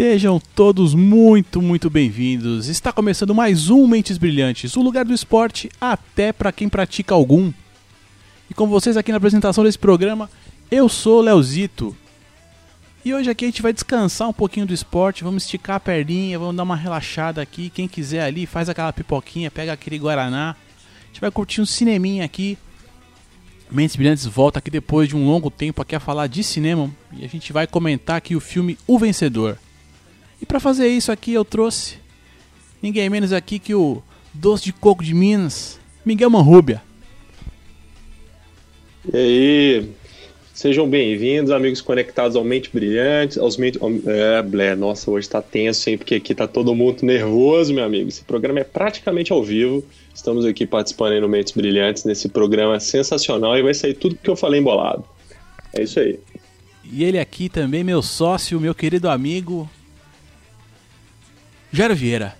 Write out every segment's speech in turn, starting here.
Sejam todos muito, muito bem-vindos. Está começando mais um Mentes Brilhantes, o lugar do esporte até para quem pratica algum. E com vocês aqui na apresentação desse programa, eu sou Leozito. E hoje aqui a gente vai descansar um pouquinho do esporte, vamos esticar a perninha, vamos dar uma relaxada aqui. Quem quiser ali, faz aquela pipoquinha, pega aquele guaraná. A gente vai curtir um cineminha aqui. Mentes Brilhantes volta aqui depois de um longo tempo aqui a falar de cinema e a gente vai comentar aqui o filme O Vencedor. E para fazer isso aqui eu trouxe ninguém menos aqui que o doce de coco de Minas, Miguel Manrubia. E aí, sejam bem-vindos, amigos conectados ao Mente Brilhante, aos Mente... É, blé, nossa, hoje tá tenso, hein, porque aqui tá todo mundo nervoso, meu amigo. Esse programa é praticamente ao vivo, estamos aqui participando aí no Mentes Brilhantes, nesse programa sensacional, e vai sair tudo que eu falei embolado. É isso aí. E ele aqui também, meu sócio, meu querido amigo, Jairo Vieira.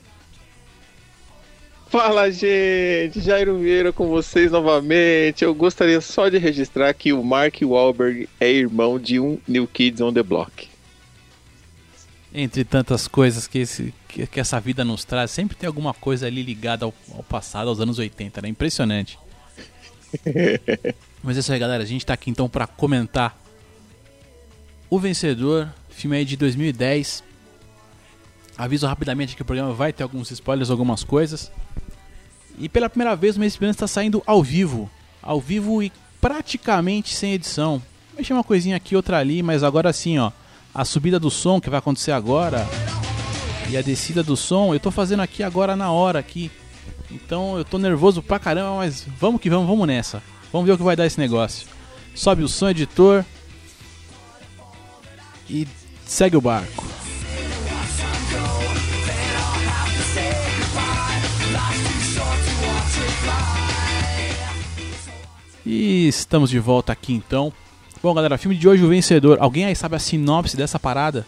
Fala, gente! Jairo Vieira com vocês novamente. Eu gostaria só de registrar que o Mark Wahlberg é irmão de um New Kids on the Block. Entre tantas coisas que, esse, que, que essa vida nos traz, sempre tem alguma coisa ali ligada ao, ao passado, aos anos 80, né? Impressionante. Mas é isso aí, galera. A gente tá aqui então para comentar O Vencedor, filme aí de 2010 Aviso rapidamente que o programa vai ter alguns spoilers, algumas coisas. E pela primeira vez o Mês está saindo ao vivo. Ao vivo e praticamente sem edição. Mexer uma coisinha aqui, outra ali, mas agora sim, ó. A subida do som que vai acontecer agora e a descida do som, eu tô fazendo aqui agora na hora aqui. Então eu tô nervoso pra caramba, mas vamos que vamos, vamos nessa. Vamos ver o que vai dar esse negócio. Sobe o som, editor. E segue o barco. E estamos de volta aqui então. Bom, galera, filme de hoje, O Vencedor. Alguém aí sabe a sinopse dessa parada?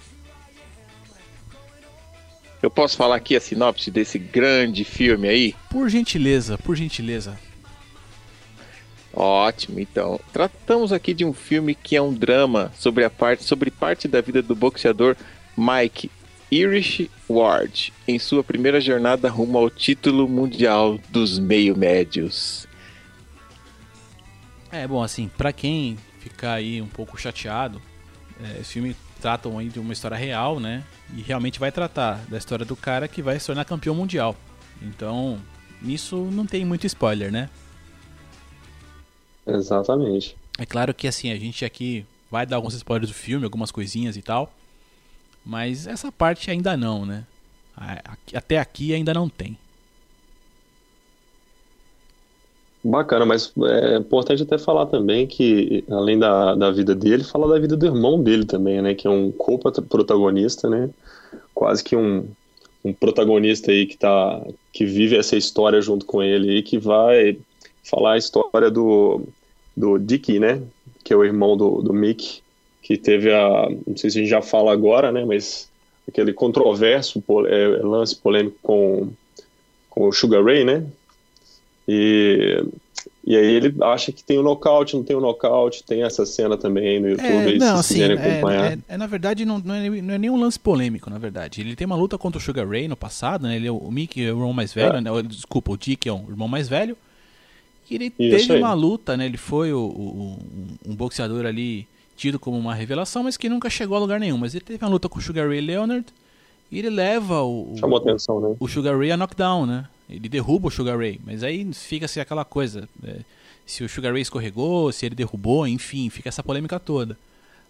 Eu posso falar aqui a sinopse desse grande filme aí? Por gentileza, por gentileza. Ótimo, então. Tratamos aqui de um filme que é um drama sobre a parte sobre parte da vida do boxeador Mike Irish Ward em sua primeira jornada rumo ao título mundial dos meio médios. É, bom, assim, pra quem ficar aí um pouco chateado, é, esse filme trata aí de uma história real, né? E realmente vai tratar da história do cara que vai se tornar campeão mundial. Então, nisso não tem muito spoiler, né? Exatamente. É claro que assim, a gente aqui vai dar alguns spoilers do filme, algumas coisinhas e tal. Mas essa parte ainda não, né? Até aqui ainda não tem. Bacana, mas é importante até falar também que, além da, da vida dele, falar da vida do irmão dele também, né? Que é um co-protagonista, né? Quase que um, um protagonista aí que, tá, que vive essa história junto com ele e que vai falar a história do, do Dicky, né? Que é o irmão do, do Mick, que teve a. Não sei se a gente já fala agora, né? Mas aquele controverso é, lance polêmico com, com o Sugar Ray, né? E, e aí ele acha que tem o um nocaute, não tem o um nocaute, tem essa cena também no YouTube, é, aí, não, se assim, acompanhar. É, é, é, na verdade, não, não, é, não é nenhum lance polêmico, na verdade. Ele tem uma luta contra o Sugar Ray no passado, né? Ele é o, o Mickey é o irmão mais velho, é. né? Desculpa, o Dick é o irmão mais velho. E ele Isso teve aí. uma luta, né? Ele foi o, o, um boxeador ali tido como uma revelação, mas que nunca chegou a lugar nenhum. Mas ele teve uma luta com o Sugar Ray Leonard e ele leva o, Chamou atenção, né? o Sugar Ray a knockdown, né? Ele derruba o Sugar Ray, mas aí fica assim aquela coisa. É, se o Sugar Ray escorregou, se ele derrubou, enfim, fica essa polêmica toda.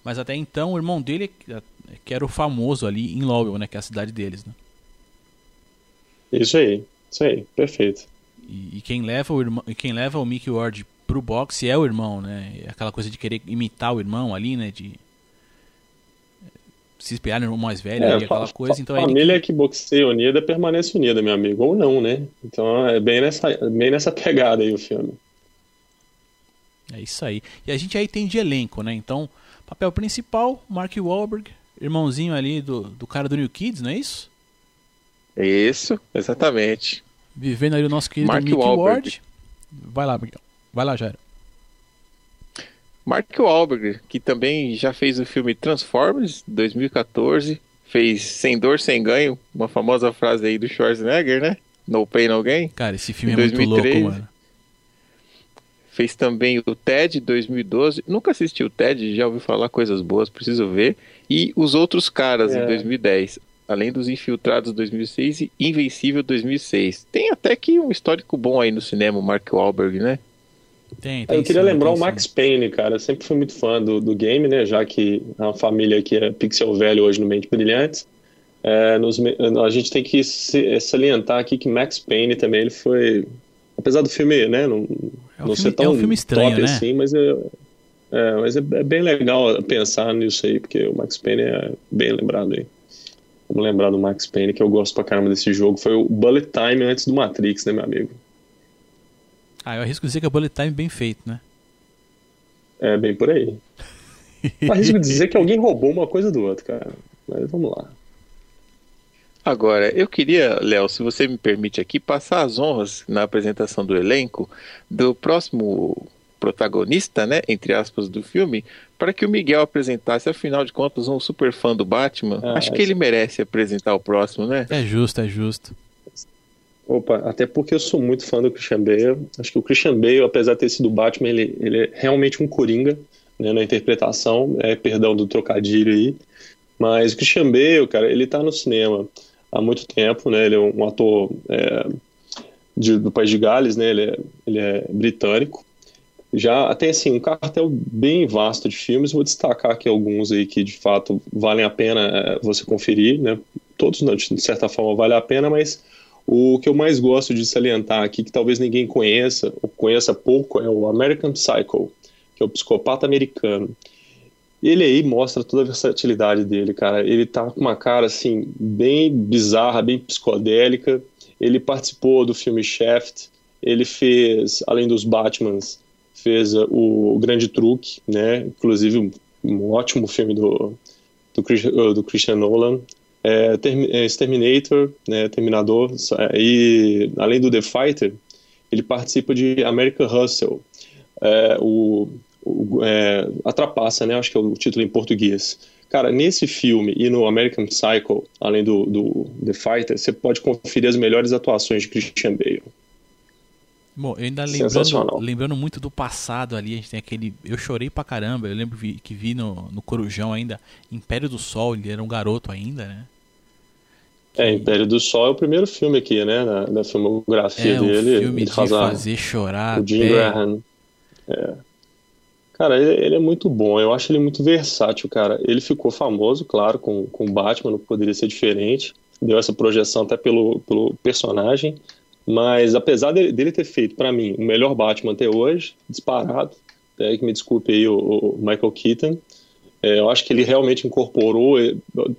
Mas até então o irmão dele, que era o famoso ali em Lowell, né? Que é a cidade deles, né? Isso aí, isso aí, perfeito. E, e quem leva o irmão, quem leva o Mickey Ward pro boxe é o irmão, né? É aquela coisa de querer imitar o irmão ali, né? De se espelhar no irmão mais velho, é, aquela coisa. Então, a família que... que boxeia unida permanece unida, meu amigo, ou não, né? Então é bem nessa, bem nessa pegada aí o filme. É isso aí. E a gente aí tem de elenco, né? Então, papel principal, Mark Wahlberg, irmãozinho ali do, do cara do New Kids, não é isso? Isso, exatamente. Vivendo ali o nosso querido Mark Mickey Wahlberg. Ward. Vai lá, Miguel. Vai lá, Jairo. Mark Wahlberg, que também já fez o filme Transformers 2014, fez Sem Dor, Sem Ganho, uma famosa frase aí do Schwarzenegger, né? No Pain, No Gain. Cara, esse filme em é 2003, muito louco, mano. Fez também o TED 2012. Nunca assisti o TED, já ouvi falar coisas boas, preciso ver. E Os Outros Caras, é. em 2010. Além dos Infiltrados 2006 e Invencível 2006. Tem até que um histórico bom aí no cinema, o Mark Wahlberg, né? Tem, tem Eu queria sim, lembrar o Max sim. Payne, cara. Eu sempre fui muito fã do, do game, né? Já que é uma família que é pixel velho hoje no Mente Brilhantes. É, nos, a gente tem que salientar aqui que Max Payne também ele foi. Apesar do filme, né? Não, é um não filme, ser tão é um filme estranho, top né? assim, mas, é, é mas é, é, bem legal pensar nisso aí, porque o Max Payne é bem lembrado aí. Vamos lembrar do Max Payne, que eu gosto pra caramba desse jogo. Foi o Bullet Time antes do Matrix, né, meu amigo? Ah, eu arrisco dizer que é bullet time bem feito, né? É, bem por aí. eu arrisco dizer que alguém roubou uma coisa do outro, cara. Mas vamos lá. Agora, eu queria, Léo, se você me permite aqui, passar as honras na apresentação do elenco do próximo protagonista, né, entre aspas, do filme, para que o Miguel apresentasse, afinal de contas, um super fã do Batman. Ah, Acho que ele merece apresentar o próximo, né? É justo, é justo. Opa, até porque eu sou muito fã do Christian Bale. Acho que o Christian Bale, apesar de ter sido Batman, ele, ele é realmente um coringa né, na interpretação. É, perdão do trocadilho aí. Mas o Christian Bale, cara, ele tá no cinema há muito tempo, né? Ele é um ator é, de, do país de Gales, né? Ele é, ele é britânico. Já tem assim um cartel bem vasto de filmes. Vou destacar aqui alguns aí que de fato valem a pena é, você conferir, né? Todos, de certa forma, valem a pena, mas o que eu mais gosto de salientar aqui, que talvez ninguém conheça, ou conheça pouco, é o American Psycho, que é o psicopata americano. Ele aí mostra toda a versatilidade dele, cara. Ele tá com uma cara, assim, bem bizarra, bem psicodélica. Ele participou do filme Shaft, ele fez, além dos Batmans, fez uh, o Grande Truque, né? Inclusive um, ótimo filme do, do, uh, do Christian Nolan é, é, Exterminator, né, Terminador, é, e além do The Fighter, ele participa de American Hustle, é, o, o é, A Trapaça, né, acho que é o título em português. Cara, nesse filme e no American Psycho, além do, do The Fighter, você pode conferir as melhores atuações de Christian Bale. Bom, eu ainda lembrando, lembrando muito do passado ali, a gente tem aquele. Eu chorei pra caramba, eu lembro que vi no, no Corujão ainda, Império do Sol, ele era um garoto ainda, né? É, Império do Sol é o primeiro filme aqui, né? Na, na filmografia é, dele. Um filme de fazer chorar. O Jim Graham. É. Cara, ele, ele, é muito bom. Eu acho ele muito versátil, cara. Ele ficou famoso, claro, com o Batman, não poderia ser diferente. Deu essa projeção até pelo, pelo personagem. Mas apesar dele, dele ter feito, para mim, o melhor Batman até hoje, disparado, até que me desculpe aí o, o Michael Keaton, é, eu acho que ele realmente incorporou,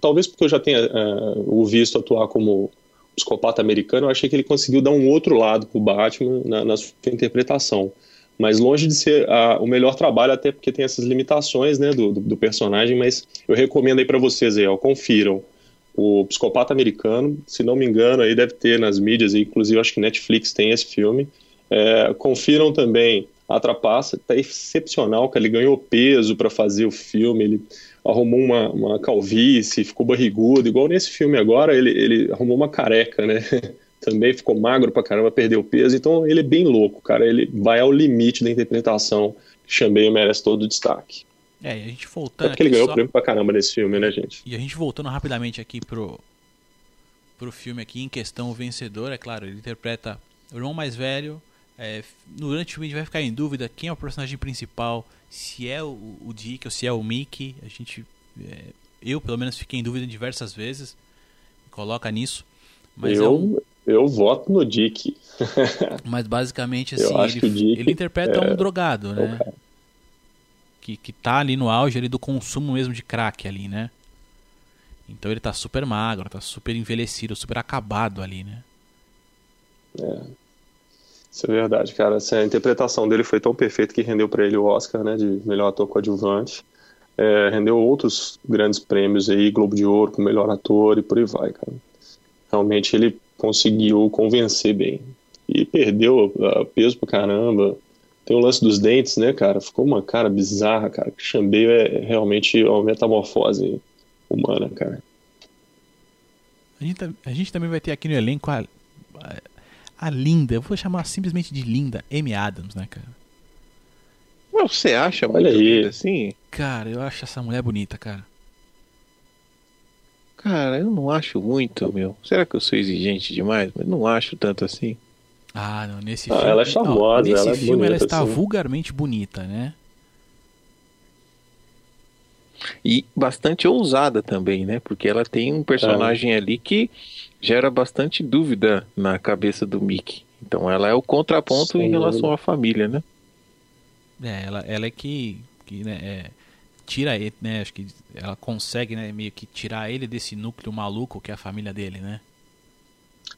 talvez porque eu já tenha uh, o visto atuar como psicopata americano, eu achei que ele conseguiu dar um outro lado pro Batman na, na sua interpretação. Mas longe de ser uh, o melhor trabalho, até porque tem essas limitações né, do, do, do personagem, mas eu recomendo aí para vocês aí, ó, confiram. O Psicopata Americano, se não me engano, aí deve ter nas mídias, inclusive acho que Netflix tem esse filme. É, confiram também a Trapaça tá excepcional, que ele ganhou peso para fazer o filme, ele arrumou uma, uma calvície, ficou barrigudo, igual nesse filme agora, ele, ele arrumou uma careca, né? Também ficou magro pra caramba, perdeu peso, então ele é bem louco, cara, ele vai ao limite da interpretação, Chambeio merece todo o destaque. É, e a gente voltando. É porque ele ganhou só... prêmio pra caramba nesse filme, né, gente? E a gente voltando rapidamente aqui pro, pro filme aqui, em questão, o vencedor, é claro, ele interpreta o irmão mais velho, é, durante o filme a gente vai ficar em dúvida quem é o personagem principal, se é o, o Dick ou se é o Mickey. A gente, é, eu pelo menos fiquei em dúvida diversas vezes. Coloca nisso. Mas eu, é um... eu voto no Dick. mas basicamente assim, ele, ele, interpreta é... um drogado, né? Que, que tá ali no auge ali do consumo mesmo de crack ali, né? Então ele tá super magro, tá super envelhecido, super acabado ali, né? É. Isso é verdade, cara. Assim, a interpretação dele foi tão perfeita que rendeu para ele o Oscar, né, de melhor ator coadjuvante. É, rendeu outros grandes prêmios aí, Globo de Ouro, com melhor ator e por aí vai, cara. Realmente ele conseguiu convencer bem. E perdeu uh, peso pra caramba. Tem o lance dos dentes, né, cara? Ficou uma cara bizarra, cara. Bale é realmente uma metamorfose humana, cara. A gente, a gente também vai ter aqui no elenco a, a linda, eu vou chamar simplesmente de linda, Amy Adams, né, cara? Você acha Olha muito aí. linda assim? Cara, eu acho essa mulher bonita, cara. Cara, eu não acho muito, meu. Será que eu sou exigente demais? Mas não acho tanto assim. Ah, não, nesse Ah, filme. ela é charmosa, nesse ela é filme ela bonita, está sim. vulgarmente bonita, né? E bastante ousada também, né? Porque ela tem um personagem ali que gera bastante dúvida na cabeça do Mickey. Então ela é o contraponto Sem em relação à família, né? É, ela, ela é que, que né, é, tira ele, né? Acho que ela consegue, né, meio que tirar ele desse núcleo maluco que é a família dele, né?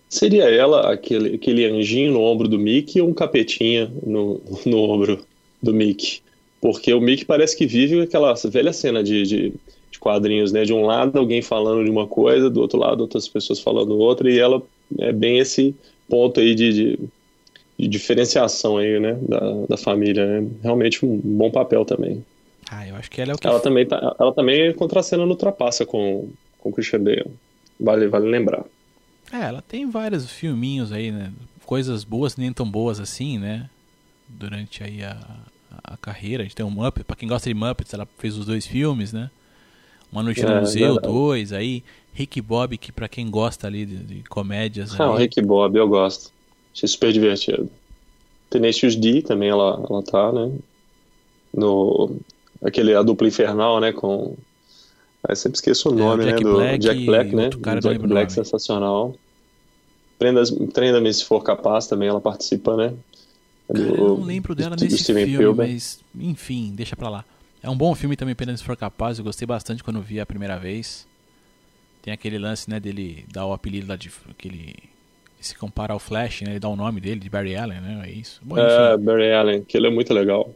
Seria ela aquele, aquele anjinho no ombro do Mickey ou um capetinha no, no ombro do Mickey? Porque o Mickey parece que vive aquela velha cena de, de, de quadrinhos, né? De um lado alguém falando de uma coisa, do outro lado outras pessoas falando outra, e ela é bem esse ponto aí de, de, de diferenciação aí, né? Da, da família, né? Realmente um bom papel também. Ah, eu acho que ela é o que Ela também, tá, ela também contra a cena no Trapaça com, com o Christian Bale. Vale, vale lembrar. É, ela tem vários filminhos aí, né? Coisas boas nem tão boas assim, né? Durante aí a, a carreira. A gente tem um Muppet, pra quem gosta de Muppets, ela fez os dois filmes, né? Uma Noite no É, Museu, verdade. dois, aí Rick Bob, que pra quem gosta ali de, de comédias Ah, o ali, Rick Bob, eu gosto. Achei super divertido. Tenacious D também, ela, ela tá, né? No... Aquele A Dupla Infernal, né? Com... Eu sempre esqueço o É, nome, o Jack né? Do Black Jack Black, né? cara, Do Jack o Black, sensacional. Prenda- Prenda-me se for capaz também, ela participa, né? Cara, Do- eu não lembro dela do nesse Steven filme, Spielberg. mas enfim, deixa pra lá. É um bom filme também, pena se for capaz. Eu gostei bastante quando vi a primeira vez. Tem aquele lance, né, dele dar o apelido lá de. que ele se compara ao Flash, né? Ele dá o nome dele, de Barry Allen, né? É isso. Bom, É. Barry Allen, que ele é muito legal.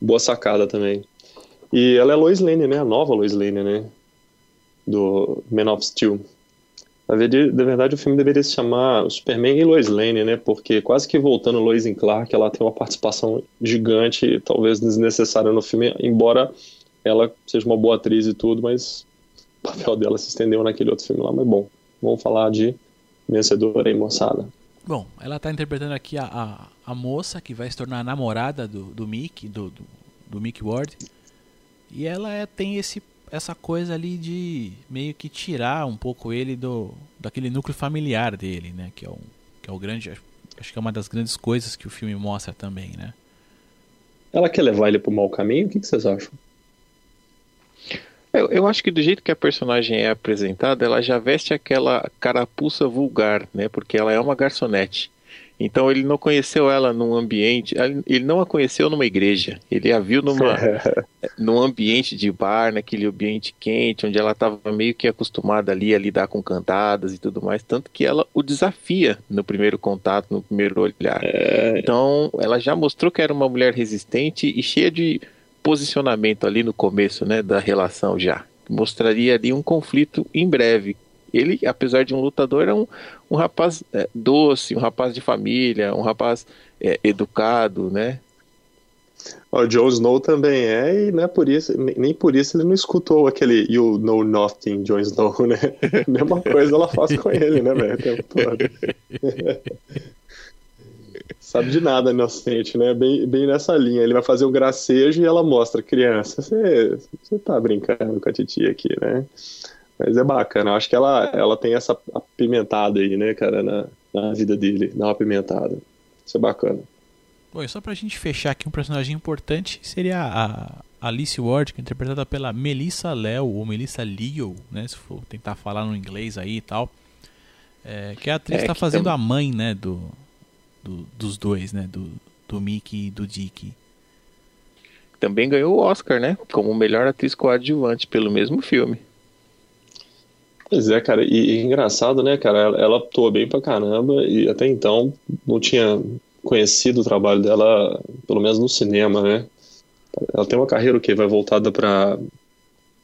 Boa sacada também. E ela é Lois Lane, né? A nova Lois Lane, né? Do Man of Steel. Na verdade, o filme deveria se chamar Superman e Lois Lane, né? Porque quase que voltando Lois em Clark, ela tem uma participação gigante, talvez desnecessária no filme, embora ela seja uma boa atriz e tudo, mas o papel dela se estendeu naquele outro filme lá. Mas bom, vamos falar de vencedora aí, moçada. Bom, ela tá interpretando aqui a, a, a moça que vai se tornar a namorada do, do Mickey, do, do, do Mickey Ward. E ela é, tem esse, essa coisa ali de meio que tirar um pouco ele do daquele núcleo familiar dele, né? Que é, um, que é o grande. Acho que é uma das grandes coisas que o filme mostra também, né? Ela quer levar ele pro mau caminho? O que que vocês acham? Eu, eu acho que do jeito que a personagem é apresentada, ela já veste aquela carapuça vulgar, né? Porque ela é uma garçonete. Então ele não conheceu ela num ambiente, ele não a conheceu numa igreja, ele a viu numa, num ambiente de bar, naquele ambiente quente, onde ela estava meio que acostumada ali a lidar com cantadas e tudo mais, tanto que ela o desafia no primeiro contato, no primeiro olhar. É, Então ela já mostrou que era uma mulher resistente e cheia de posicionamento ali no começo, né, da relação já. Mostraria ali um conflito em breve. Ele, apesar de um lutador, é um, um rapaz é, doce, um rapaz de família, um rapaz é, educado, né? O Jon Snow também é, e é por isso, nem por isso ele não escutou aquele You Know Nothing, Jon Snow, né? Mesma coisa ela faz com ele, né, velho? o tempo todo. Sabe de nada, inocente, né? Bem, bem nessa linha. Ele vai fazer um gracejo e ela mostra, criança, você, você tá brincando com a titia aqui, né? Mas é bacana, eu acho que ela, ela tem essa apimentada aí, né, cara, na, na vida dele, dá uma apimentada. Isso é bacana. Bom, e só pra gente fechar aqui um personagem importante seria a Alice Ward, que é interpretada pela Melissa Leo, ou Melissa Leo, né? Se for tentar falar no inglês aí e tal. É, que a atriz É, tá fazendo tam- a mãe, né, do, do- dos dois, né? Do, do Mickey e do Dick. Também ganhou o Oscar, né? Como melhor atriz coadjuvante pelo mesmo filme. Pois é, cara, e, e engraçado, né, cara, ela, ela atua bem pra caramba e até então não tinha conhecido o trabalho dela, pelo menos no cinema, né? Ela tem uma carreira o quê? Vai voltada pra,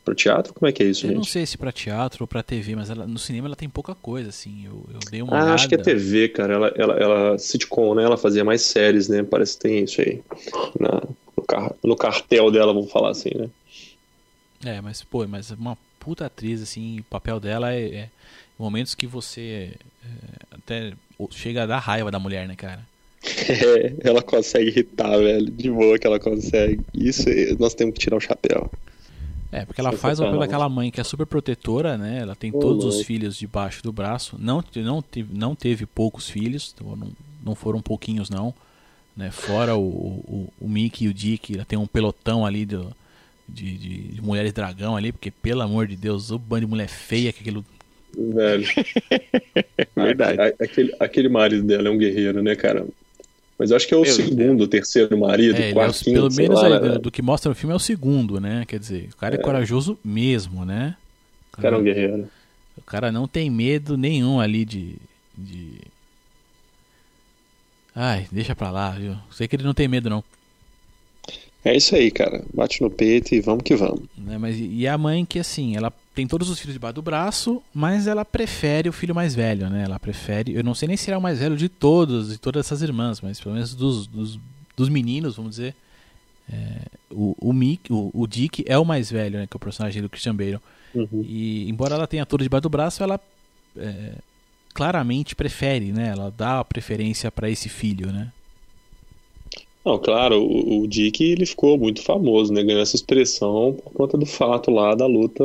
pro teatro? Como é que é isso, Eu não gente? sei se pra teatro ou pra TV, mas ela, no cinema ela tem pouca coisa, assim. Eu, eu dei uma Ah, olhada. acho que é TV, cara. Ela, ela, ela sitcom, né? Ela fazia mais séries, né? Parece que tem isso aí. Na- no, car- no cartel dela, vamos falar assim, né? É, mas, pô, mas uma puta atriz, assim, o papel dela é, é momentos que você é, até chega a dar raiva da mulher, né, cara? É, ela consegue irritar, velho. De boa que ela consegue. Isso nós temos que tirar o chapéu. É, porque ela faz o papel daquela mãe que é super protetora, né? Ela tem todos os filhos debaixo do braço. Não, não, teve, não teve poucos filhos, então não, não foram pouquinhos, não. Né? Fora o, o, o Mickey e o Dick, ela tem um pelotão ali do, de, de, de, mulheres dragão ali, porque pelo amor de Deus, o bando de mulher feia que aquilo. Velho. Verdade. aquele, aquele marido dela é um guerreiro, né, cara? Mas eu acho que é o segundo, Deus. terceiro marido, é, quarto, é, quinto, Pelo menos lá, do, do, que mostra no filme é o segundo, né? Quer dizer, o cara é, é corajoso mesmo, né? O cara, é um guerreiro. O cara não tem medo nenhum ali de, de... Ai, deixa pra lá, viu? Sei que ele não tem medo, não. É isso aí, cara. Bate no peito e vamos que vamos. Né, mas e a mãe que assim, ela tem todos os filhos debaixo do braço, mas ela prefere o filho mais velho, né? Ela prefere. Eu não sei nem se ele é o mais velho de todos, de todas essas irmãs, mas pelo menos dos, dos, dos meninos, vamos dizer. É, o, o, Mick, o, o, Dick é o mais velho, né? Que é o personagem do Christian Bale. Uhum. E embora ela tenha todos debaixo do braço, ela é, claramente prefere, né? Ela dá a preferência para esse filho, né? Não, claro, o, o Dick ele ficou muito famoso, né? Ganhou essa expressão por conta do fato lá da luta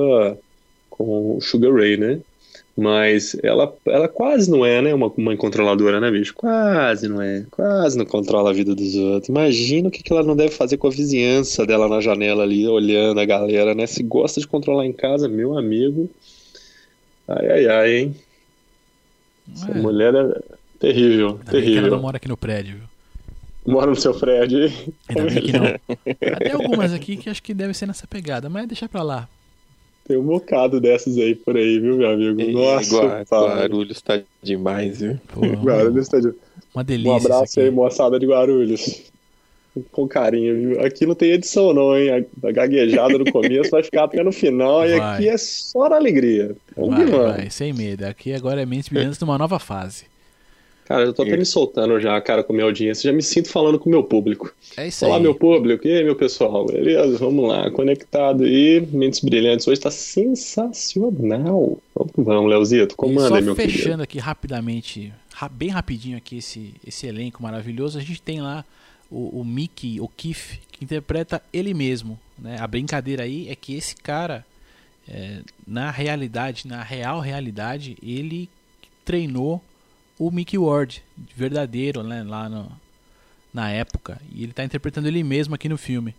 com o Sugar Ray, né? Mas ela, ela quase não é, né? Uma mãe controladora, né, bicho? Quase não é. Quase não controla a vida dos outros. Imagina o que, que ela não deve fazer com a vizinhança dela na janela ali, olhando a galera, né? Se gosta de controlar em casa, meu amigo. Ai, ai, ai, hein? Essa é. mulher é terrível, terrível. ela não mora aqui no prédio, viu? Mora no seu prédio. Ainda bem que não. Tem algumas aqui que acho que deve ser nessa pegada, mas deixa pra lá. Tem um bocado dessas aí por aí, viu, meu amigo? Nossa, Guarulhos tá demais, viu? Pô, Guarulhos tá demais. Uma delícia. Um abraço aí, moçada de Guarulhos. Com carinho, viu? Aqui não tem edição, não, hein? A gaguejada no começo vai ficar até no final. Vai. E aqui é só na alegria. Vamos vai, vai, sem medo. Aqui agora é Mentes Brilhantes numa nova fase. Cara, eu tô até me soltando já, cara, com a minha audiência. Já me sinto falando com o meu público. É isso Olá, aí. meu público. E aí, meu pessoal? Beleza? Vamos lá. Conectado aí. Mentes Brilhantes. Hoje tá sensacional. Vamos, vamos Leozito. Comanda aí, meu fechando querido. aqui rapidamente, bem rapidinho aqui esse, esse elenco maravilhoso. A gente tem lá o, o Mickey, o Keith, que interpreta ele mesmo. Né? A brincadeira aí é que esse cara, é, na realidade, na real realidade, ele treinou o Mickey Ward, verdadeiro, né, lá no, na época. E ele está interpretando ele mesmo aqui no filme.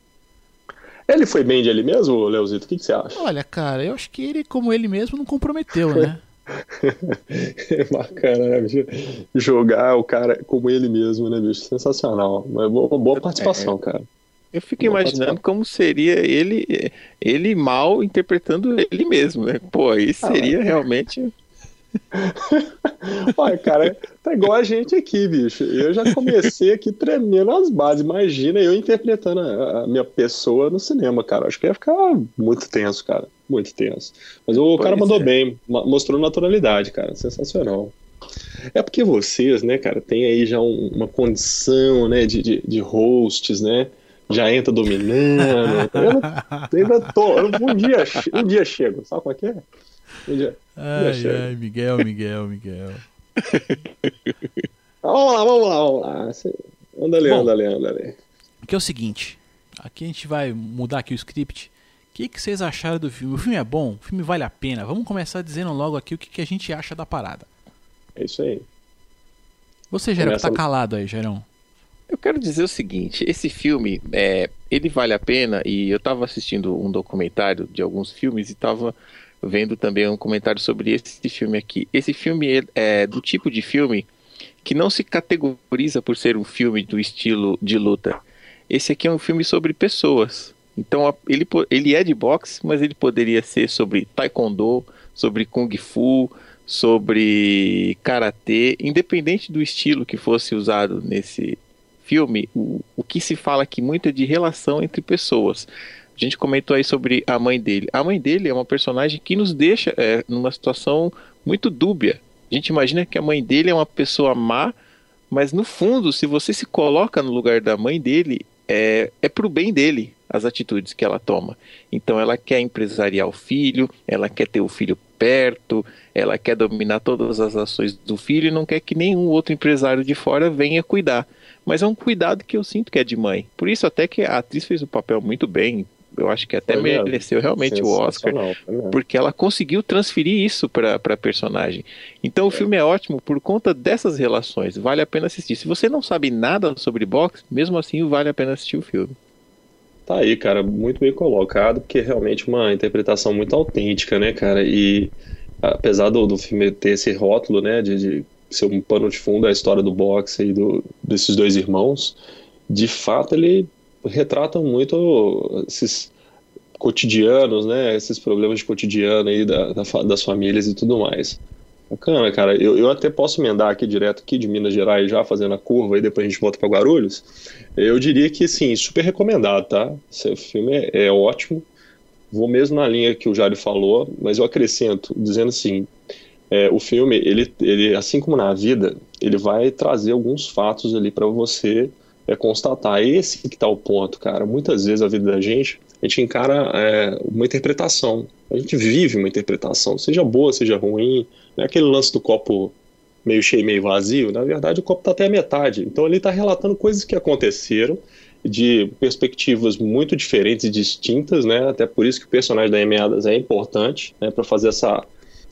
Ele foi bem de ele mesmo, Leozito? O que, que, você acha? Olha, cara, eu acho que ele, como ele mesmo, não comprometeu, né? Bacana, né, bicho? Jogar o cara como ele mesmo, né, bicho? Sensacional. Uma boa, boa participação, é, cara. Eu fico boa imaginando como seria ele ele mal interpretando ele mesmo, né? Pô, aí ah, seria ah, realmente Olha, cara, tá igual a gente aqui, bicho. Eu já comecei aqui tremendo as bases. Imagina eu interpretando a, a minha pessoa no cinema, cara. Acho que ia ficar muito tenso, cara. Muito tenso. Mas o pois cara mandou é. bem, mostrou naturalidade, cara. Sensacional. É porque vocês, né, cara, tem aí já um, uma condição, né, de, de, de hosts, né? Já entra dominando. eu ainda tô. Um dia, um dia chego. Sabe como é que é? Um dia. Ai, ai, Miguel, Miguel, Miguel. vamos lá, vamos lá, vamos lá. Anda ali, Bom, anda ali, anda ali. Que é o seguinte, aqui a gente vai mudar aqui o script. O que, que vocês acharam do filme? O filme é bom? O filme vale a pena? Vamos começar dizendo logo aqui o que, que a gente acha da parada. É isso aí. Você, Gerão, Começa... tá calado aí, Gerão. Eu quero dizer o seguinte, esse filme, é, ele vale a pena e eu tava assistindo um documentário de alguns filmes e tava vendo também um comentário sobre esse filme aqui. Esse filme é do tipo de filme que não se categoriza por ser um filme do estilo de luta. Esse aqui é um filme sobre pessoas. Então ele, ele é de boxe, mas ele poderia ser sobre taekwondo, sobre kung fu, sobre karatê, independente do estilo que fosse usado nesse filme, o, o que se fala aqui muito é de relação entre pessoas. A gente comentou aí sobre a mãe dele. A mãe dele é uma personagem que nos deixa é, numa situação muito dúbia. A gente imagina que a mãe dele é uma pessoa má, mas no fundo, se você se coloca no lugar da mãe dele, é, é pro bem dele. as atitudes que ela toma. Então ela quer empresariar o filho, ela quer ter o filho perto, ela quer dominar todas as ações do filho e não quer que nenhum outro empresário de fora venha cuidar. Mas é um cuidado que eu sinto que é de mãe. Por isso até que a atriz fez o papel muito bem, eu acho que até Foi mereceu mesmo. realmente o Oscar, porque ela conseguiu transferir isso para a personagem. Então o é. filme é ótimo por conta dessas relações, vale a pena assistir. Se você não sabe nada sobre boxe, mesmo assim vale a pena assistir o filme. Tá aí, cara, muito bem colocado, porque é realmente uma interpretação muito autêntica, né, cara? E apesar do, do filme ter esse rótulo, né, de, de ser um pano de fundo a história do boxe e do, desses dois irmãos, de fato ele retratam muito esses cotidianos, né? Esses problemas de cotidiano aí da, da, das famílias e tudo mais. Bacana, cara. Eu, eu até posso emendar aqui direto aqui de Minas Gerais já fazendo a curva e depois a gente volta para Guarulhos. Eu diria que sim, super recomendado, tá? Esse filme é, é ótimo. Vou mesmo na linha que o Jário falou, mas eu acrescento dizendo assim, é, o filme ele, ele assim como na vida ele vai trazer alguns fatos ali para você é constatar. Esse que está o ponto, cara. Muitas vezes a vida da gente, a gente encara é, uma interpretação. A gente vive uma interpretação, seja boa, seja ruim. Não é aquele lance do copo meio cheio, meio vazio. Na verdade, o copo está até a metade. Então ele está relatando coisas que aconteceram de perspectivas muito diferentes e distintas, né? Até por isso que o personagem da Amy Adams é importante, né? Para fazer essa,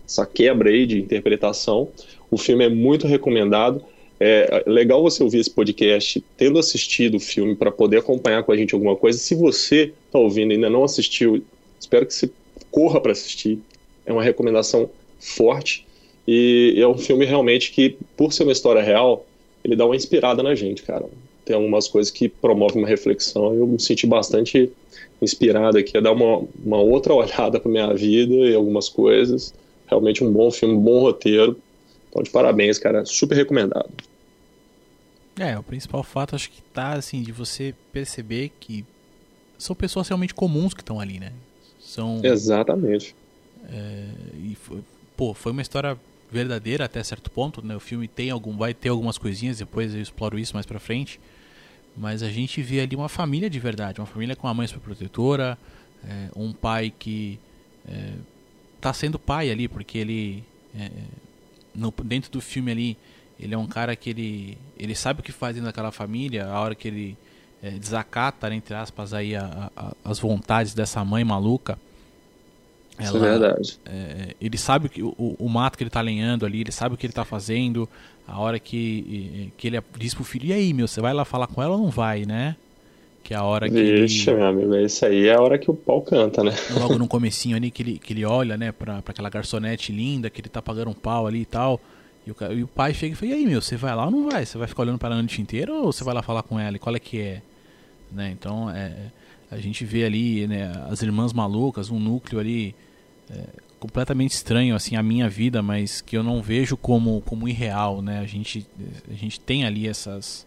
essa quebra aí de interpretação. O filme é muito recomendado. É legal você ouvir esse podcast tendo assistido o filme para poder acompanhar com a gente alguma coisa. Se você está ouvindo e ainda não assistiu, espero que você corra para assistir. É uma recomendação forte e é um filme realmente que, por ser uma história real, ele dá uma inspirada na gente, cara. Tem algumas coisas que promovem uma reflexão. Eu me senti bastante inspirado aqui a dar uma, uma outra olhada para minha vida e algumas coisas. Realmente um bom filme, um bom roteiro. Então, de parabéns, cara. Super recomendado. É, o principal fato acho que tá assim de você perceber que são pessoas realmente comuns que estão ali, né? São Exatamente. É, e foi, pô, foi uma história verdadeira até certo ponto, né? O filme tem algum vai ter algumas coisinhas, depois eu exploro isso mais para frente. Mas a gente vê ali uma família de verdade, uma família com uma mãe superprotetora, é, um pai que é, tá sendo pai ali porque ele é, no, dentro do filme ali ele é um cara que ele, ele sabe o que faz dentro daquela família, a hora que ele é, desacata, entre aspas, aí a, a, as vontades dessa mãe maluca. Ela, Isso é verdade. É, ele sabe que, o, o mato que ele está alinhando ali, ele sabe o que ele está fazendo. A hora que, que ele diz pro filho, e aí, meu, você vai lá falar com ela ou não vai, né? Que é a hora que. Vixe, ele... meu amigo, isso aí é a hora que o pau canta, né? Logo no comecinho ali, que ele, que ele olha, né, pra, pra aquela garçonete linda, que ele tá pagando um pau ali e tal. E o, e o pai chega e fala, e aí, meu, você vai lá ou não vai? Você vai ficar olhando para ela a noite inteira ou você vai lá falar com ela? E qual é que é? Né? Então, é, a gente vê ali né, as irmãs malucas, um núcleo ali é, completamente estranho, assim, a minha vida, mas que eu não vejo como, como irreal, né? A gente, a gente tem ali essas...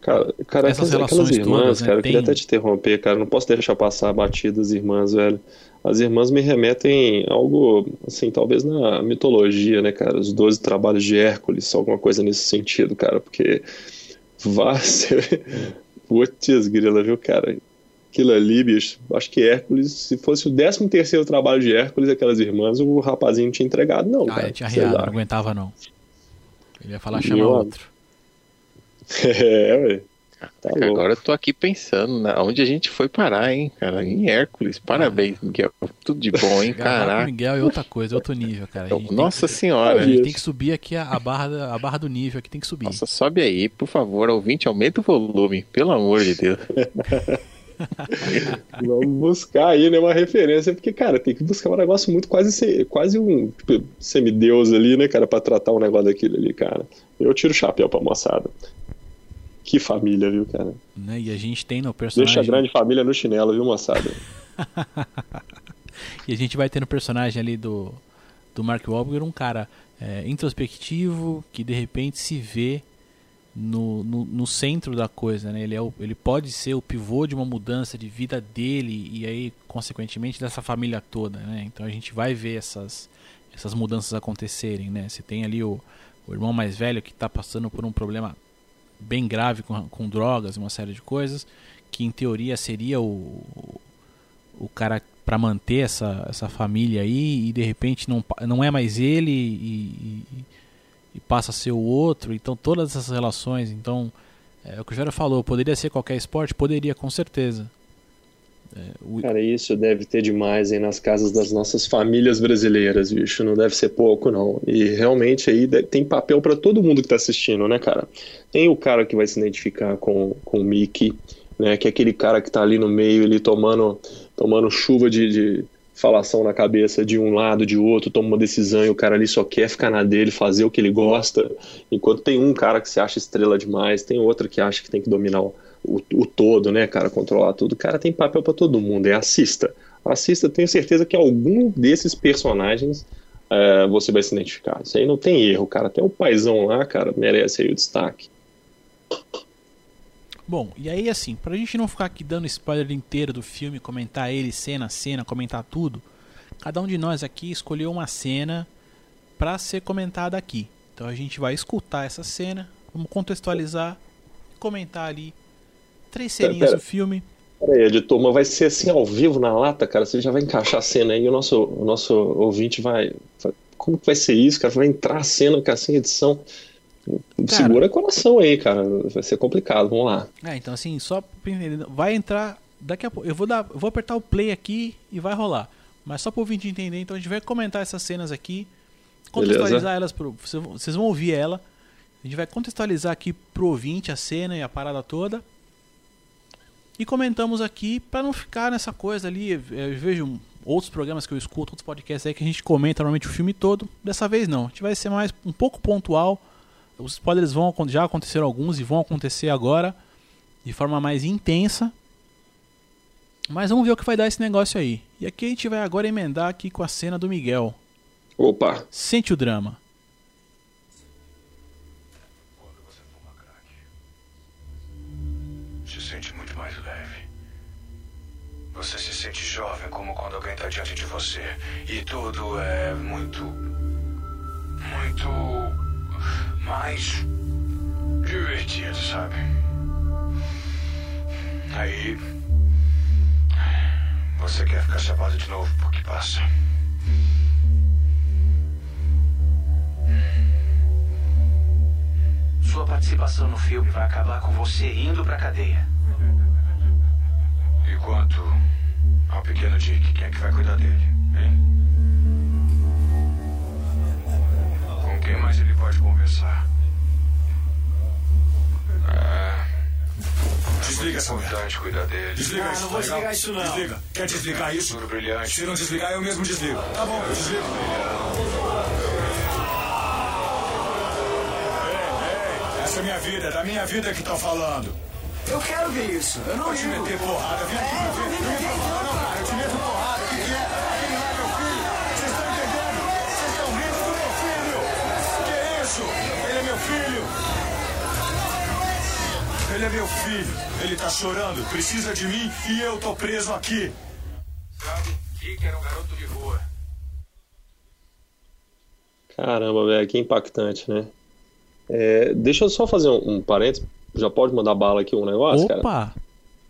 Cara, cara essas aquelas, relações aquelas irmãs, todas, né? cara, eu queria até te interromper, cara, não posso deixar passar batidas irmãs, velho as irmãs me remetem a algo, assim, talvez na mitologia, né, cara? Os doze trabalhos de Hércules, alguma coisa nesse sentido, cara, porque vai ser. Putz, grila, viu, cara? Aquilo ali, bicho, acho que Hércules, se fosse o 13 terceiro trabalho de Hércules, aquelas irmãs, o rapazinho não tinha entregado, não. Ah, cara, tinha riado, não aguentava, não. Ele ia falar, chama outro. É, ué. Tá Agora eu tô aqui pensando na onde a gente foi parar, hein, cara? Em Hércules. Parabéns, Miguel. Tudo de bom, hein, caraca. Miguel é outra coisa, é outro nível, cara. Nossa que... senhora. A gente tem que subir aqui a, a, barra, a barra do nível, aqui tem que subir. Nossa, sobe aí, por favor, ouvinte, aumenta o volume, pelo amor de Deus. Vamos buscar aí, né, uma referência, porque, cara, tem que buscar um negócio muito quase, quase um tipo, semideus ali, né, cara, pra tratar um negócio daquilo ali, cara. Eu tiro o chapéu pra moçada. Que família, viu, cara? Né? E a gente tem no personagem. Deixa a grande família no chinelo, viu, moçada? e a gente vai ter no personagem ali do, do Mark Wahlberg um cara é, introspectivo que de repente se vê no, no, no, centro da coisa, né? Ele, é o, ele pode ser o pivô de uma mudança de vida dele e aí, consequentemente, dessa família toda, né? Então a gente vai ver essas, essas mudanças acontecerem, né? Você tem ali o, o irmão mais velho que está passando por um problema bem grave com, com drogas uma série de coisas, que em teoria seria o, o cara para manter essa, essa família aí e de repente não, não é mais ele e, e, e passa a ser o outro. Então todas essas relações, então é o que o Jara falou, poderia ser qualquer esporte, poderia com certeza. É, o... Cara, isso deve ter demais aí nas casas das nossas famílias brasileiras, bicho. Não deve ser pouco, não. E realmente aí tem papel para todo mundo que tá assistindo, né, cara? Tem o cara que vai se identificar com, com o Mickey, né? Que é aquele cara que tá ali no meio, ele tomando, tomando chuva de, de falação na cabeça de um lado, de outro, toma uma decisão e o cara ali só quer ficar na dele, fazer o que ele gosta. Enquanto tem um cara que se acha estrela demais, tem outro que acha que tem que dominar o o, o todo, né, cara, controlar tudo. Cara, tem papel para todo mundo, é assista. Assista, tenho certeza que algum desses personagens uh, você vai se identificar. Isso aí não tem erro, cara. Até o paizão lá, cara, merece aí o destaque. Bom, e aí assim, pra gente não ficar aqui dando spoiler inteiro do filme, comentar ele cena a cena, comentar tudo, cada um de nós aqui escolheu uma cena para ser comentada aqui. Então a gente vai escutar essa cena, vamos contextualizar, comentar ali Três ceninhas do filme. Peraí, editor, mas vai ser assim ao vivo na lata, cara? Você já vai encaixar a cena aí e o nosso, o nosso ouvinte vai. Como que vai ser isso, cara? Vai entrar a cena com assim, edição. Cara, Segura coração aí, cara. Vai ser complicado, vamos lá. É, então assim, só pra entender, vai entrar. Daqui a pouco. Eu vou dar. Vou apertar o play aqui e vai rolar. Mas só pro ouvinte entender, então a gente vai comentar essas cenas aqui. Contextualizar Beleza. elas pro. Vocês vão ouvir ela. A gente vai contextualizar aqui pro ouvinte a cena e a parada toda e comentamos aqui para não ficar nessa coisa ali. Eu vejo outros programas que eu escuto, outros podcasts aí que a gente comenta normalmente o filme todo. Dessa vez não. A gente vai ser mais um pouco pontual. Os spoilers vão já aconteceram alguns e vão acontecer agora de forma mais intensa. Mas vamos ver o que vai dar esse negócio aí. E aqui a gente vai agora emendar aqui com a cena do Miguel. Opa. Sente o drama. Você se sente jovem como quando alguém está diante de você. E tudo é muito. muito. mais. divertido, sabe? Aí. Você quer ficar chapado de novo porque passa. Sua participação no filme vai acabar com você indo pra cadeia. E quanto ao pequeno Dick, quem é que vai cuidar dele, hein? Com quem mais ele pode conversar? É. Desliga essa importante cuidar dele. Desliga ah, isso, não vou tá desligar isso não. Desliga. Quer desligar isso? Brilhante. Se não desligar, eu mesmo desligo. Tá bom, eu desligo. Ei, ei, essa é minha vida, é da minha vida que estão falando. Eu quero ver isso. Eu não Vou te meter porrada. Vem aqui, é, vem, vem, vem, vem, Não, cara, eu te meto porrada. O que, que é? Quem não é meu filho? Vocês estão entendendo? Vocês estão rindo do meu filho? Que é isso? Ele é meu filho. Ele é meu filho. Ele tá chorando, precisa de mim e eu tô preso aqui. Sabe, Rick era um garoto de rua. Caramba, velho, que impactante, né? É, deixa eu só fazer um, um parênteses já pode mandar bala aqui um negócio, Opa. cara?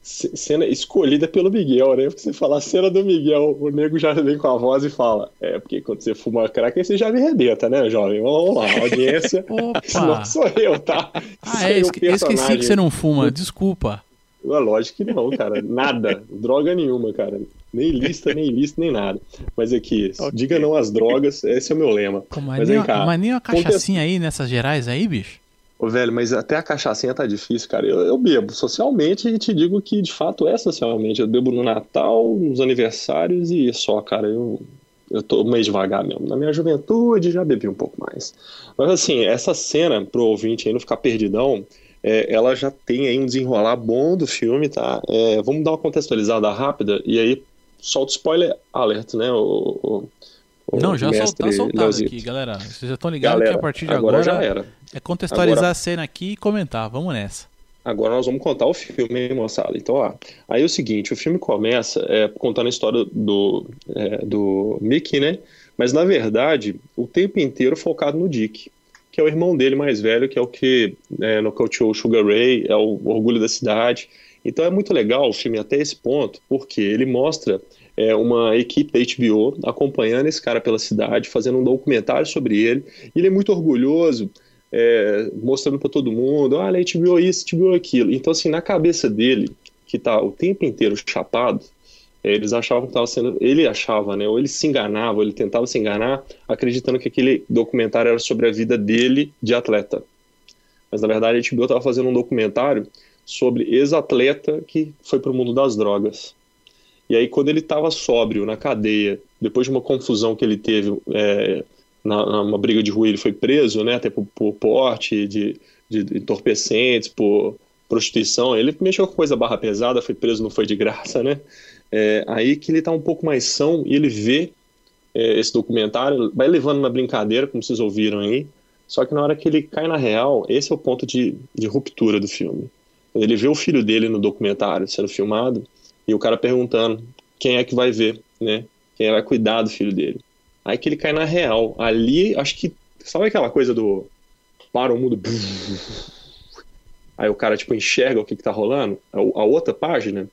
Cena escolhida pelo Miguel, né? Porque você fala a cena do Miguel, o nego já vem com a voz e fala: É, porque quando você fuma crack, aí você já me arrebenta, né, jovem? Vamos lá, audiência. Opa! Não sou eu, tá? Ah, é, esque esqueci que você não fuma, desculpa. É lógico que não, cara. Nada. droga nenhuma, cara. Nem lista, nem lista, nem nada. Mas aqui, okay. diga não às drogas, esse é o meu lema. Pô, mas, mas, nem, cá, mas nem uma cachaçinha aí nessas gerais aí, bicho? Ô, velho, mas até a cachaçinha tá difícil, cara. Eu, eu, bebo socialmente e te digo que de fato é socialmente. Eu bebo no Natal, nos aniversários e só, cara. Eu, eu tô meio devagar mesmo. Na minha juventude já bebi um pouco mais. Mas assim, essa cena, pro ouvinte aí não ficar perdidão, é, ela já tem aí um desenrolar bom do filme, tá? É, vamos dar uma contextualizada rápida e aí solta spoiler alert, né? O, o, não, já sol, tá soltado aqui, galera. Vocês já estão ligados galera, que a partir de agora, agora já era. É contextualizar agora, a cena aqui e comentar. Vamos nessa. Agora nós vamos contar o filme, hein, moçada? Então, ó, aí é o seguinte, o filme começa é, contando a história do, é, do Mickey, né? Mas, na verdade, o tempo inteiro focado no Dick, que é o irmão dele mais velho, que é o que é, nocauteou o Sugar Ray, é o orgulho da cidade. Então é muito legal o filme até esse ponto, porque ele mostra é, uma equipe da HBO acompanhando esse cara pela cidade, fazendo um documentário sobre ele. E ele é muito orgulhoso, é, mostrando para todo mundo: olha, HBO isso, HBO aquilo. Então, assim, na cabeça dele, que tá o tempo inteiro chapado, é, eles achavam que estava sendo. Ele achava, né? Ou ele se enganava, ou ele tentava se enganar, acreditando que aquele documentário era sobre a vida dele de atleta. Mas na verdade a HBO estava fazendo um documentário sobre ex-atleta que foi para o mundo das drogas. E aí, quando ele estava sóbrio na cadeia, depois de uma confusão que ele teve é, na, numa briga de rua, ele foi preso, né? Até por, por porte de, de entorpecentes, por prostituição. Ele mexeu com coisa barra pesada, foi preso, não foi de graça, né? É, aí que ele está um pouco mais são e ele vê é, esse documentário, vai levando na brincadeira, como vocês ouviram aí, só que na hora que ele cai na real, esse é o ponto de, de ruptura do filme. Ele vê o filho dele no documentário sendo filmado, e o cara perguntando quem é que vai ver, né? Quem vai cuidar do filho dele. Aí que ele cai na real. Ali, acho que. Sabe aquela coisa do. Para o mundo. Aí o cara, tipo, enxerga o que, que tá rolando? A, a outra página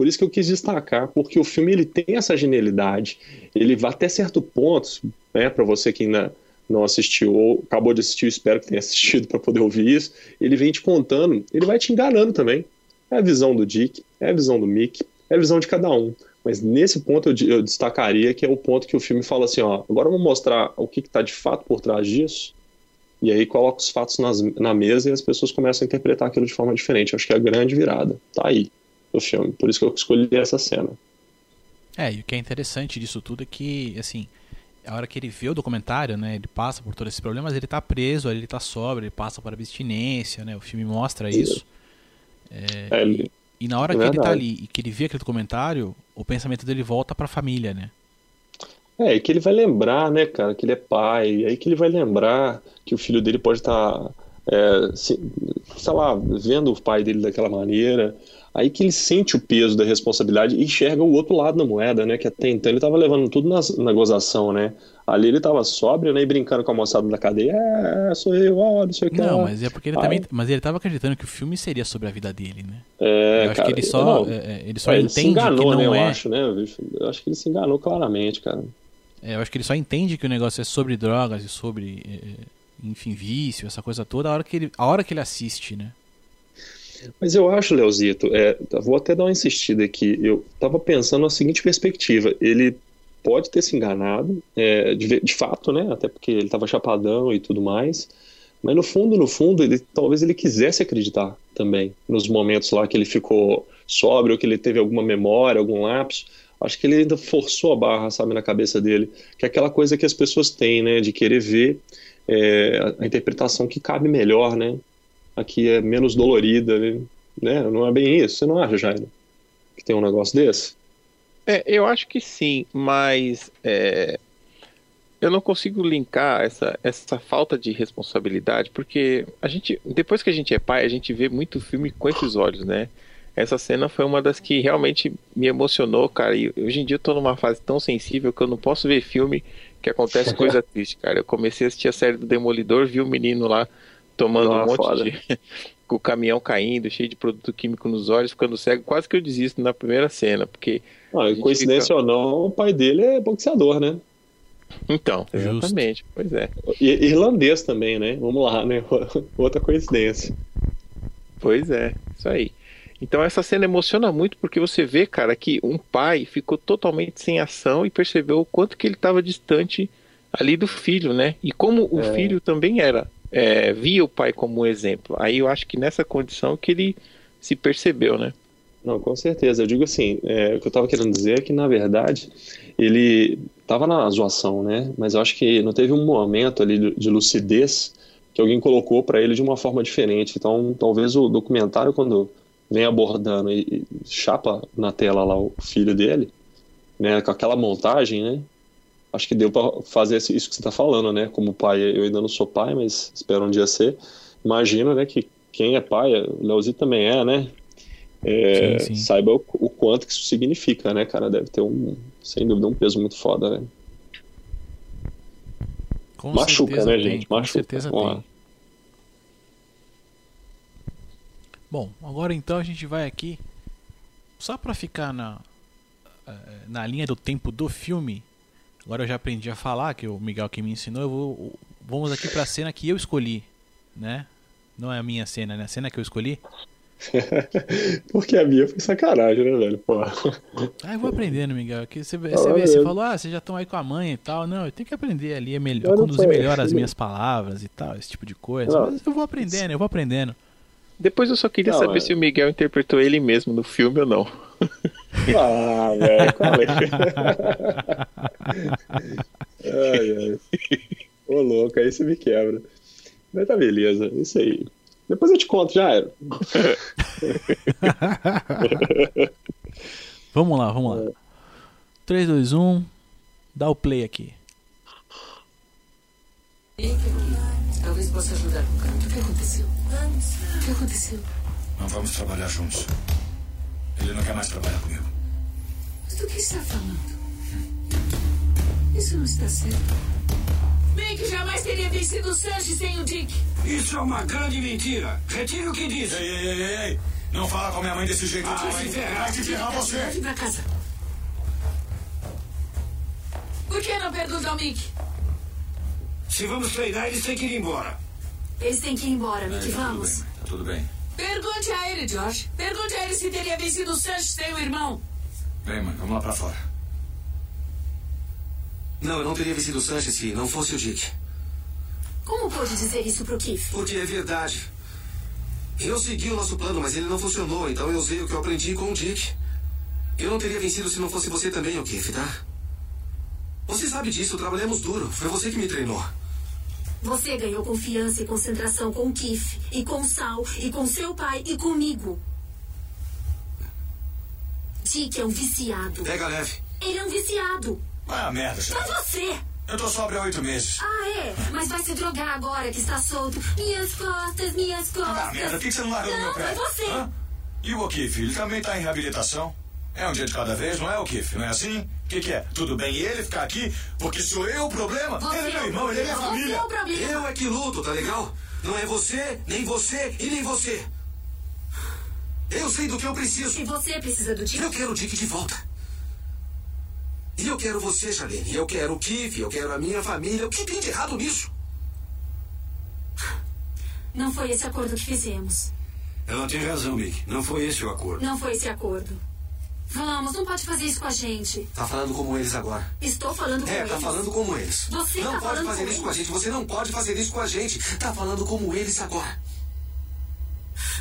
por isso que eu quis destacar, porque o filme ele tem essa genialidade, ele vai até certo ponto, né, para você que ainda não assistiu ou acabou de assistir, espero que tenha assistido para poder ouvir isso, ele vem te contando, ele vai te enganando também. É a visão do Dick, é a visão do Mick, é a visão de cada um. Mas nesse ponto eu, eu destacaria que é o ponto que o filme fala assim, ó, agora eu vou mostrar o que está de fato por trás disso, e aí coloca os fatos nas, na mesa e as pessoas começam a interpretar aquilo de forma diferente. Eu acho que é a grande virada. Tá aí do filme. Por isso que eu escolhi essa cena. É, e o que é interessante disso tudo é que, assim, a hora que ele vê o documentário, né, ele passa por todos esses problemas, ele tá preso, ele tá sóbrio, ele passa por abstinência, né, o filme mostra isso. É, é, e, e, na hora é que verdade. ele tá ali e que ele vê aquele documentário, o pensamento dele volta pra família, né. É, e que ele vai lembrar, né, cara, que ele é pai, e aí que ele vai lembrar que o filho dele pode estar, tá, é, sei lá, vendo o pai dele daquela maneira, Aí que ele sente o peso da responsabilidade e enxerga o outro lado da moeda, né? Que até então ele estava levando tudo na, na gozação, né? Ali ele estava sóbrio, né? E brincando com a moçada da cadeia. É, sou eu, ó, não sei o que. Não, mas é porque ele também. Mas ele estava acreditando que o filme seria sobre a vida dele, né? É, eu acho cara, que ele só. Não, é, é, ele só é, ele entende se enganou, que não né, é. Eu acho, né? Eu acho que ele se enganou claramente, cara. É, eu acho que ele só entende que o negócio é sobre drogas e sobre. enfim, vício, essa coisa toda, a hora que ele, a hora que ele assiste, né? Mas eu acho, Leozito, é, vou até dar uma insistida aqui. Eu estava pensando na seguinte perspectiva: ele pode ter se enganado, é, de, de, fato, né? Até porque ele estava chapadão e tudo mais. Mas no fundo, no fundo, ele talvez ele quisesse acreditar também nos momentos lá que ele ficou sóbrio, que ele teve alguma memória, algum lapso. Acho que ele ainda forçou a barra, sabe, na cabeça dele, que é aquela coisa que as pessoas têm, né, de querer ver é, a interpretação que cabe melhor, né? aqui é menos dolorida, né? Não é bem isso. Você não acha, Jairo? Que tem um negócio desse? É, eu acho que sim, mas é, eu não consigo linkar essa, essa falta de responsabilidade, porque a gente, depois que a gente é pai, a gente vê muito filme com esses olhos, né? Essa cena foi uma das que realmente me emocionou, cara. E hoje em dia eu tô numa fase tão sensível que eu não posso ver filme que acontece coisa triste, cara. Eu comecei a assistir a série do Demolidor, vi o menino lá tomando um monte foda. de. Com o caminhão caindo, cheio de produto químico nos olhos, ficando cego. Quase que eu desisto na primeira cena, porque. Ah, coincidência fica... ou não, o pai dele é boxeador, né? Então, exatamente, Justo. pois é. E, irlandês também, né? Vamos lá, né? Outra coincidência. Pois é, isso aí. Então essa cena emociona muito porque você vê, cara, que um pai ficou totalmente sem ação e percebeu o quanto que ele estava distante ali do filho, né? E como o é. filho também era é, via o pai como um exemplo. Aí eu acho que nessa condição que ele se percebeu, né? Não, com certeza. Eu digo assim, é, o que eu estava querendo dizer é que, na verdade, ele estava na zoação, né? Mas eu acho que não teve um momento ali de lucidez que alguém colocou para ele de uma forma diferente. Então, talvez o documentário, quando vem abordando e, e chapa na tela lá o filho dele, né, com aquela montagem, né? Acho que deu para fazer isso que você está falando, né? Como pai, eu ainda não sou pai, mas espero um dia ser. Imagino, né, que quem é pai, o Leozito também é, né? É, sim, sim. Saiba o, o, quanto que isso significa, né, cara? Deve ter um, sem dúvida, um peso muito foda, né? Com Machuca, né, tem, gente? Machuca. Com certeza tem. Bom, agora então a gente vai aqui só pra ficar na eh, na linha do tempo do filme. Agora eu já aprendi a falar, que o Miguel que me ensinou. Eu vou, vamos aqui pra cena que eu escolhi, né? Não é a minha cena, né? A cena que eu escolhi. Porque a minha foi sacanagem, né, velho? Pô. Ah, eu vou aprendendo, Miguel. Que você, você, Ah, vê, você falou, ah, vocês já estão aí com a mãe e tal. Não, eu tenho que aprender ali, é melhor, conduzir melhor as minhas palavras e tal, esse tipo de coisa. Não. Mas eu vou aprendendo, eu vou aprendendo. Depois eu só queria Não, saber é- se o Miguel interpretou ele mesmo no filme ou não. Ah, velho, qual é? ai, ai. Ô, louco, aí você me quebra. Mas tá beleza, isso aí. Depois eu te conto, já era. Vamos lá, vamos É. lá. 3, 2, 1, dá o play aqui. Fique aqui. Talvez possa ajudar no canto. O que aconteceu? O que aconteceu? Não vamos trabalhar juntos. Ele não quer mais trabalhar comigo. Mas do que está falando? Isso não está certo. Mick jamais teria vencido o Sanji sem o Dick. Isso é uma grande mentira. Retire o que disse. Ei, ei, ei, ei, ei. Não fala com minha mãe desse jeito, Ah, hein? ferrar. Vai te ferrar você. Leve pra casa. Por que não pergunta ao Mick? Se vamos treinar, eles têm que ir embora. Eles têm que ir embora, Mick. Tá tudo Vamos. bem, tá tudo bem. Pergunte a ele, Josh. Pergunte a ele se teria vencido o Sanji sem o irmão. Vem, mãe, vamos lá pra fora. Não, eu não teria vencido o Sanches se não fosse o Dick. Como pôde dizer isso pro Keith? Porque é verdade. Eu segui o nosso plano, mas ele não funcionou, então eu usei o que eu aprendi com o Dick. Eu não teria vencido se não fosse você também, o Keith, tá? Você sabe disso, trabalhamos duro. Foi você que me treinou. Você ganhou confiança e concentração com o Keith, e com o Sal, e com seu pai, e comigo. Dick é um viciado. Pega leve. Ele é um viciado. Vai a merda, chefe. você! Eu tô sóbrio há oito meses. Ah, é? Mas vai se drogar agora que está solto. Minhas costas, minhas costas. Ah, merda, por que você não larga do meu Não, pé? é você. Hã? E o O'Keefe, ele também tá em reabilitação? É um dia de cada vez, não é, O'Keefe? Não é assim? O que, que é? Tudo bem ele ficar aqui? Porque sou eu o problema? Você ele é é meu o irmão, ele é minha. Você família. é o problema. Eu é que luto, tá legal? Não é você, nem você e nem você. Eu sei do que eu preciso. E você precisa do Dick? Eu quero o Dick de volta. E eu quero você, Charlene. Eu quero o Keith, eu quero a minha família. O que tem de errado nisso? Não foi esse acordo que fizemos. Ela tem razão, Mick. Não foi esse o acordo. Não foi esse acordo. Vamos, não pode fazer isso com a gente. Tá falando como eles agora. Estou falando com É, eles. tá falando como eles. Você não tá pode falando fazer com isso com a eles. gente. Você não pode fazer isso com a gente. Tá falando como eles agora.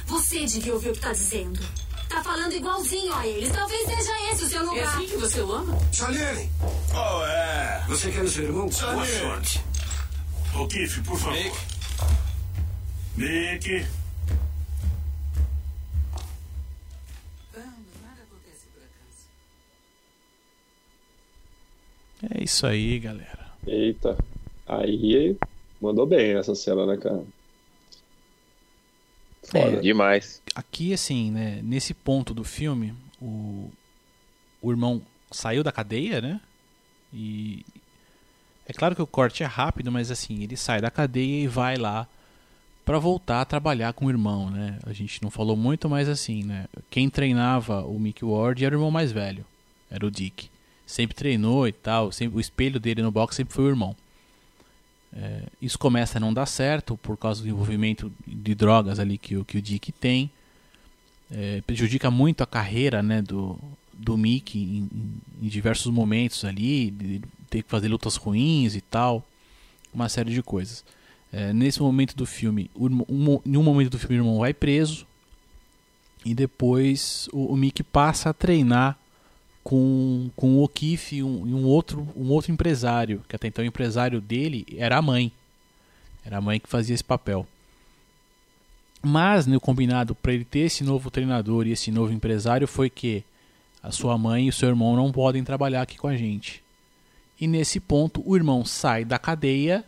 Você devia ouvir o que tá dizendo. Tá falando igualzinho a eles. Talvez seja esse o seu lugar. É assim que você o ama? Charlene! Oh, é. Você quer o seu irmão? Boa sorte. O'Keefe, por favor. Nick. Nick. Isso aí, galera. Eita. Aí mandou bem essa cena, né, cara? Foda. É. Demais. Aqui, assim, né, nesse ponto do filme, o, o irmão saiu da cadeia, né? E é claro que o corte é rápido, mas assim, ele sai da cadeia e vai lá pra voltar a trabalhar com o irmão, né? A gente não falou muito, mas assim, né? Quem treinava o Mickey Ward era o irmão mais velho, era o Dick. Sempre treinou e tal, sempre, o espelho dele no box sempre foi o irmão. É, isso começa a não dar certo por causa do envolvimento de drogas ali que, o- que o Dick tem. É, prejudica muito a carreira né, do, do Mickey em, em- diversos momentos ali, de ter que fazer lutas ruins e tal, uma série de coisas. É, nesse momento do filme, um em um momento do filme o irmão vai preso e depois o, o Mickey passa a treinar com, com o O'Keefe e um, um outro, um outro empresário, que até então o empresário dele era a mãe. Era a mãe que fazia esse papel. Mas no combinado para ele ter esse novo treinador e esse novo empresário foi que a sua mãe e o seu irmão não podem trabalhar aqui com a gente. E nesse ponto o irmão sai da cadeia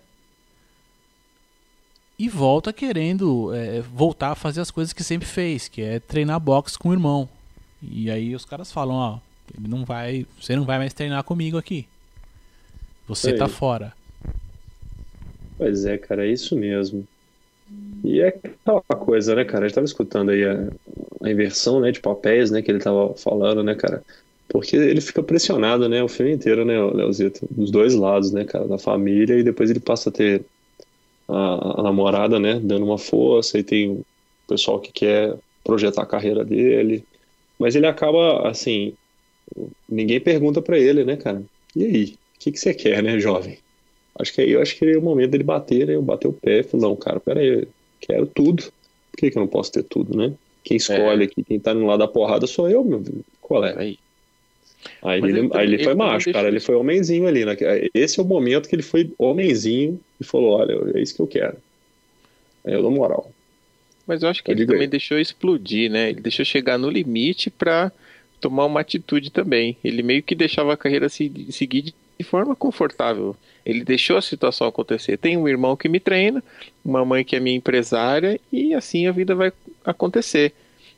e volta querendo é, voltar a fazer as coisas que sempre fez, que é treinar boxe com o irmão. E aí os caras falam, ó, ele não vai, você não vai mais treinar comigo aqui. Você Sei. tá fora. Pois é, cara, é isso mesmo. E é aquela coisa, né, cara? A gente tava escutando aí a, a inversão, né, de papéis, né, que ele tava falando, né, cara? Porque ele fica pressionado, né, o filme inteiro, né, Leozito? Dos dois lados, né, cara? Da família e depois ele passa a ter a, a namorada, né, dando uma força e tem o pessoal que quer projetar a carreira dele. Mas ele acaba, assim, ninguém pergunta para ele, né, cara? E aí? O que, que você quer, né, jovem? Acho que aí eu acho que é o momento dele bater, né? Eu bater o pé e falar, não, cara, peraí, quero tudo. Por que, que eu não posso ter tudo, né? Quem escolhe É. aqui, quem tá no lado da porrada sou eu, meu. Qual é? Aí. Aí ele, ele aí ele também- foi ele também macho, deixa cara. Ele foi homenzinho ali. Né? Esse é o momento que ele foi homenzinho e falou: olha, é isso que eu quero. Aí eu dou moral. Mas eu acho que Eu ele digo aí. também deixou explodir, né? Ele deixou chegar no limite pra tomar uma atitude também. Ele meio que deixava a carreira se, seguir de forma confortável. Ele deixou a situação acontecer. Tem um irmão que me treina, uma mãe que é minha empresária, e assim a vida vai acontecer.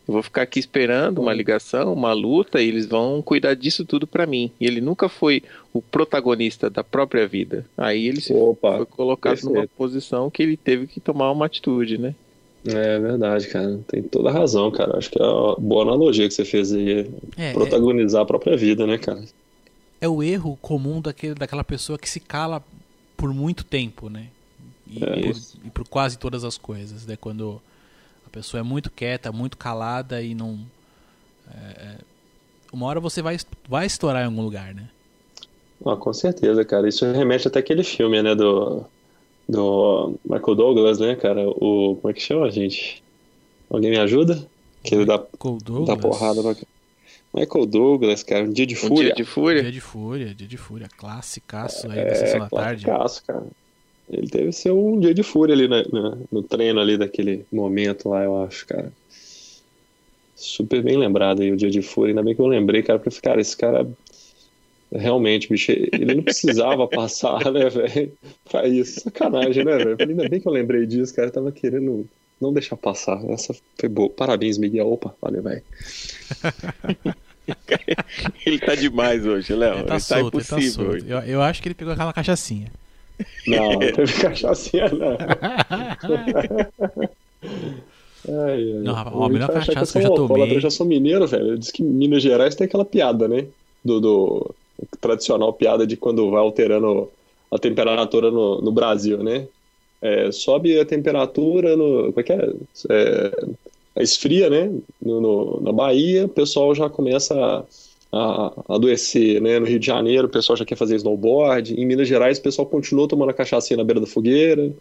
Eu vou ficar aqui esperando uma ligação, uma luta, e eles vão cuidar disso tudo pra mim. E ele nunca foi o protagonista da própria vida. Aí ele se Opa, foi colocado numa perfeito. posição que ele teve que tomar uma atitude, né? É verdade, cara. Tem toda a razão, cara. Acho que é uma boa analogia que você fez aí. É, é, Protagonizar a própria vida, né, cara? é o erro comum daquele, daquela pessoa que se cala por muito tempo, né? E, É por, isso. e por quase todas as coisas, né? Quando a pessoa é muito quieta, muito calada e não. é, é, uma hora você vai, vai estourar em algum lugar, né? Ah, com certeza, cara. Isso remete até aquele filme, né, do, do Michael Douglas, né, cara? O, como é que chama, gente? Alguém me ajuda? Que ele dá, Michael dá Douglas. porrada no... Michael Douglas, cara, um dia de Um fúria. dia de fúria. Dia de Fúria, Dia de Fúria, classicaço aí da Sessão da Tarde. classicaço, cara. Ele teve seu um dia de fúria ali na- na- no treino ali daquele momento lá, eu acho, cara. Super bem lembrado aí o dia de fúria. Ainda bem que eu lembrei, cara, porque, cara, esse cara realmente, bicho, ele não precisava passar, né, velho, pra isso. Sacanagem, né, velho? Ainda bem que eu lembrei disso, cara. Eu tava querendo não deixar passar. Essa foi boa. Parabéns, Miguel. Opa, valeu, velho. Ele tá demais hoje, Léo. Ele tá Ele solto, ele tá solto. Eu, eu acho que ele pegou aquela cachaçinha. Não, não teve cachaçinha, não. Ai, ai. Não, rapaz, a melhor acha cachaça que eu já tomei- Eu já sou mineiro, velho. Diz que Minas Gerais tem aquela piada, né? Do, do tradicional piada de quando vai alterando a temperatura no, no Brasil, né? É, sobe a temperatura no. Como é que é? É, esfria, né? No, no- na Bahia, o pessoal já começa a, a adoecer, né? No Rio de Janeiro, o pessoal já quer fazer snowboard. Em Minas Gerais, o pessoal continua tomando a cachaça na beira da fogueira.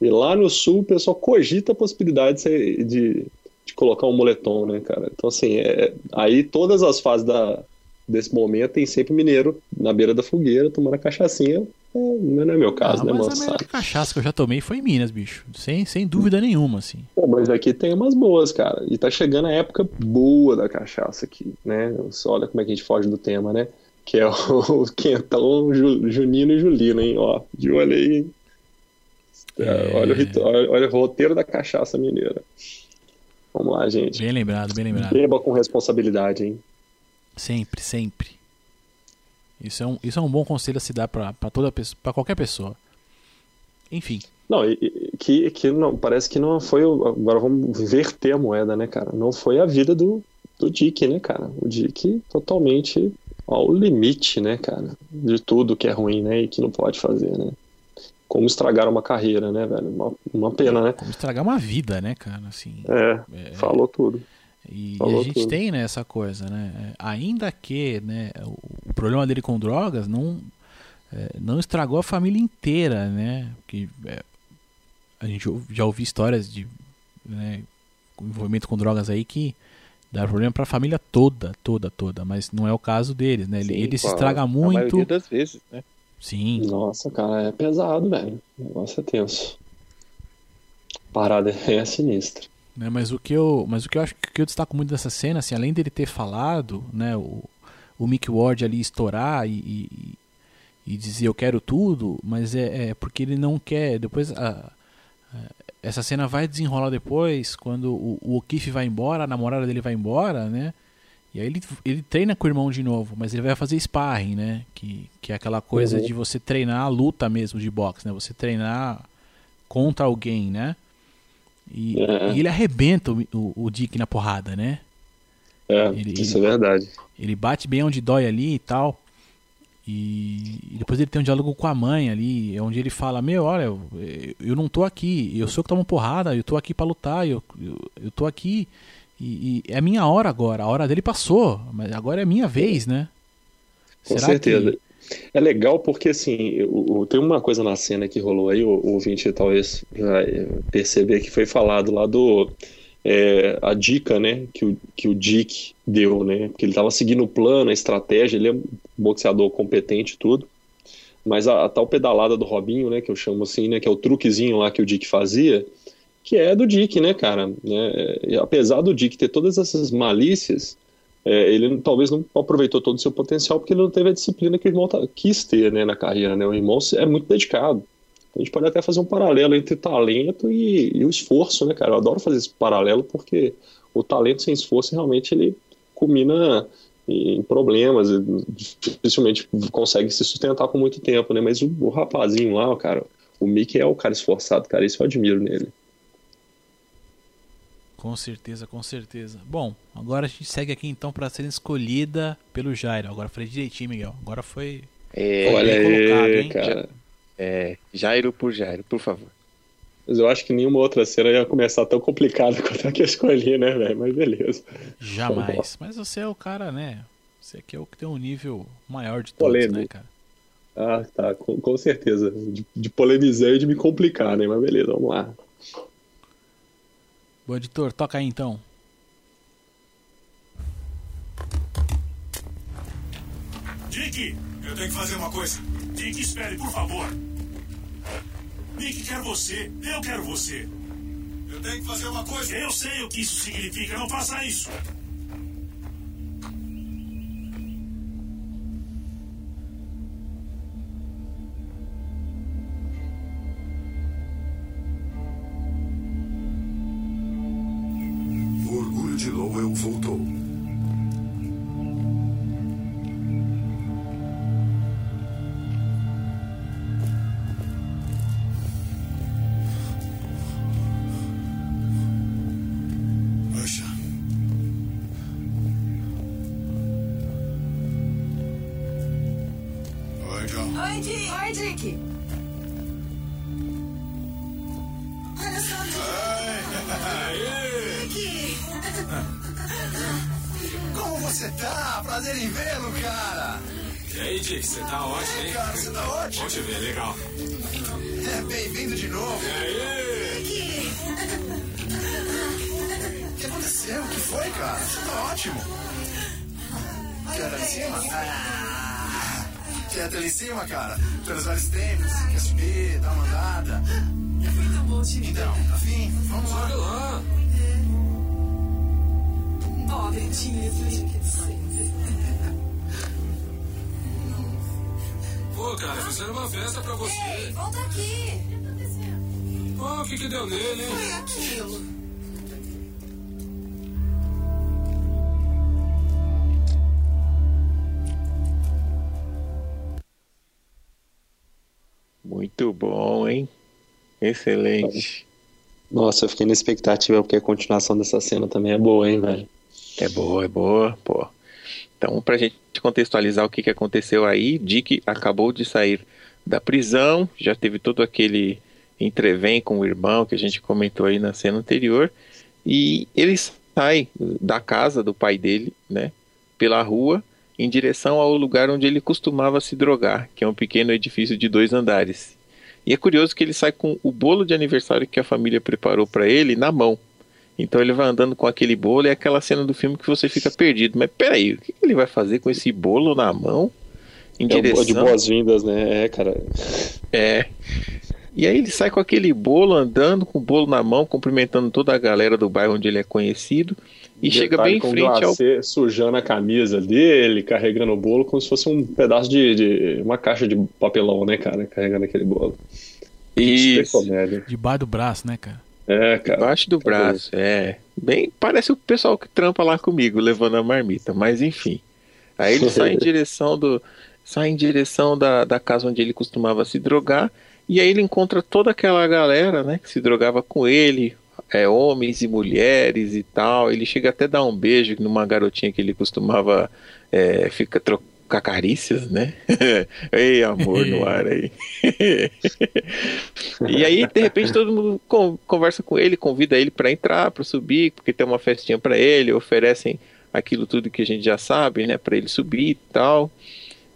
E lá no sul, o pessoal cogita a possibilidade de, de, de colocar um moletom, né, cara? Então, assim, é, aí todas as fases da, desse momento tem sempre mineiro na beira da fogueira tomando a cachaçinha. É, não é meu caso, Ah, né, mas mano? a melhor Sabe? cachaça que eu já tomei foi em Minas, bicho. Sem, sem dúvida nenhuma, assim. Pô, mas aqui tem umas boas, cara. E tá chegando a época boa da cachaça aqui, né? Só olha como é que a gente foge do tema, né? Que é o, o quentão Ju- junino e julino, hein? Ó, de olho aí, hein? É. Olha, o, olha o roteiro da cachaça mineira. Vamos lá, gente. Bem lembrado, bem lembrado. Beba com responsabilidade, hein? Sempre, sempre. Isso é um, isso é um bom conselho a se dar pra, pra toda pessoa, pra qualquer pessoa. Enfim, Não, que, que não, parece que não foi. Agora vamos inverter a moeda, né, cara? Não foi a vida do, do Dick, né, cara? O Dick totalmente ao limite, né, cara? De tudo que é ruim, né? E que não pode fazer, né? Como estragar uma carreira, né, velho? Uma, uma pena, né? como estragar uma vida, né, cara? Assim, É, é, falou tudo. E, e a gente tudo. tem né, essa coisa, né? É, Ainda que né, o, o problema dele com drogas não, é, não estragou a família inteira, né? Que, é, a gente já ouviu histórias de né, envolvimento com drogas aí que dá problema pra família toda, toda, toda. Mas não é o caso deles, né? Ele, Sim, ele se estraga A muito. maioria das vezes, né? Sim, Nossa, cara, é pesado, velho. O negócio é tenso. A parada é sinistra. Né? Mas o que eu, mas o que eu acho que eu destaco muito dessa cena, assim, além dele ter falado, né, o, o Mick Ward ali estourar e, e, e dizer eu quero tudo, mas é, é porque ele não quer. Depois a, a- essa cena vai desenrolar depois quando o, o O'Keefe vai embora, a namorada dele vai embora, né? E aí ele, ele treina com o irmão de novo, mas ele vai fazer sparring, né? Que, que é aquela coisa Uhum. de você treinar a luta mesmo de boxe, né? Você treinar contra alguém, né? E, É. e ele arrebenta o, o- o Dick na porrada, né? É, Ele- isso é verdade. Ele bate bem onde dói ali e tal. E, e depois ele tem um diálogo com a mãe ali, onde ele fala: Meu, olha, eu, eu não tô aqui, eu sou que tomo porrada, eu tô aqui pra lutar, eu, eu, eu tô aqui. E, e é a minha hora agora, a hora dele passou, mas agora é a minha vez, né? Com certeza. É legal porque, assim, o- o- tem uma coisa na cena que rolou aí, o, o ouvinte talvez vai perceber que foi falado lá do. é, a dica, né, que o, que o Dick deu, né? Porque ele tava seguindo o plano, a estratégia, ele é um boxeador competente e tudo. Mas a, a tal pedalada do Robinho, né, que eu chamo assim, né, que é o truquezinho lá que o Dick fazia, que é do Dick, né, cara? né? Apesar do Dick ter todas essas malícias, é, ele talvez não aproveitou todo o seu potencial porque ele não teve a disciplina que o irmão ta- quis ter né, na carreira. Né? O irmão é muito dedicado. A gente pode até fazer um paralelo entre talento e, e o esforço, né, cara? Eu adoro fazer esse paralelo porque o talento sem esforço realmente ele culmina em problemas, dificilmente consegue se sustentar por muito tempo, né? Mas o, o rapazinho lá, cara, o Mickey é o cara esforçado, cara, isso eu admiro nele. Com certeza, com certeza. Bom, agora a gente segue aqui então pra ser escolhida pelo Jairo. Agora falei direitinho, Miguel. Agora foi. É, Olha aí, hein? cara. é, Jairo por Jairo, por favor. Mas eu acho que nenhuma outra cena ia começar tão complicada quanto a que eu escolhi, né, velho? Mas beleza. Jamais. Mas você é o cara, né? Você que é o que tem um nível maior de todos, Polêmico. né, cara? Ah, tá, com, com certeza. De, de polemizar e de me complicar, né? Mas beleza, vamos lá. Bom, editor, toca aí então. Dick, eu tenho que fazer uma coisa. Dick, espere, por favor. Nick quer você. Eu quero você. Eu tenho que fazer uma coisa. Eu sei o que isso significa. Não faça isso. Excelente. Nossa, eu fiquei na expectativa porque a continuação dessa cena também é boa, hein, velho? É boa, é boa, pô. Então, pra gente contextualizar o que, que aconteceu aí, Dick acabou de sair da prisão, já teve todo aquele entrevém com o irmão que a gente comentou aí na cena anterior, e ele sai da casa do pai dele, né, pela rua, em direção ao lugar onde ele costumava se drogar, que é um pequeno edifício de dois andares. E é curioso que ele sai com o bolo de aniversário que a família preparou para ele na mão. Então ele vai andando com aquele bolo e é aquela cena do filme que você fica perdido. Mas peraí, o que ele vai fazer com esse bolo na mão? Em É direção. de boas-vindas, né? É, cara. É. E aí ele sai com aquele bolo, andando com o bolo na mão, cumprimentando toda a galera do bairro onde ele é conhecido. E chega bem em frente ao. sujando a camisa dele, carregando o bolo como se fosse um pedaço de, de- uma caixa de papelão, né, cara? Carregando aquele bolo. Isso. Debaixo do braço, né, cara? É, cara. Debaixo do braço, é. Bem, parece o pessoal que trampa lá comigo, levando a marmita, mas enfim. Aí ele sai em direção do. Sai em direção da, da casa onde ele costumava se drogar. E aí ele encontra toda aquela galera, né, que se drogava com ele, é, homens e mulheres e tal. Ele chega até a dar um beijo numa garotinha que ele costumava é, ficar trocar carícias, né? Ei, amor no ar aí. e aí, de repente, todo mundo conversa com ele, convida ele para entrar, para subir, porque tem uma festinha para ele, oferecem aquilo tudo que a gente já sabe, né, para ele subir e tal.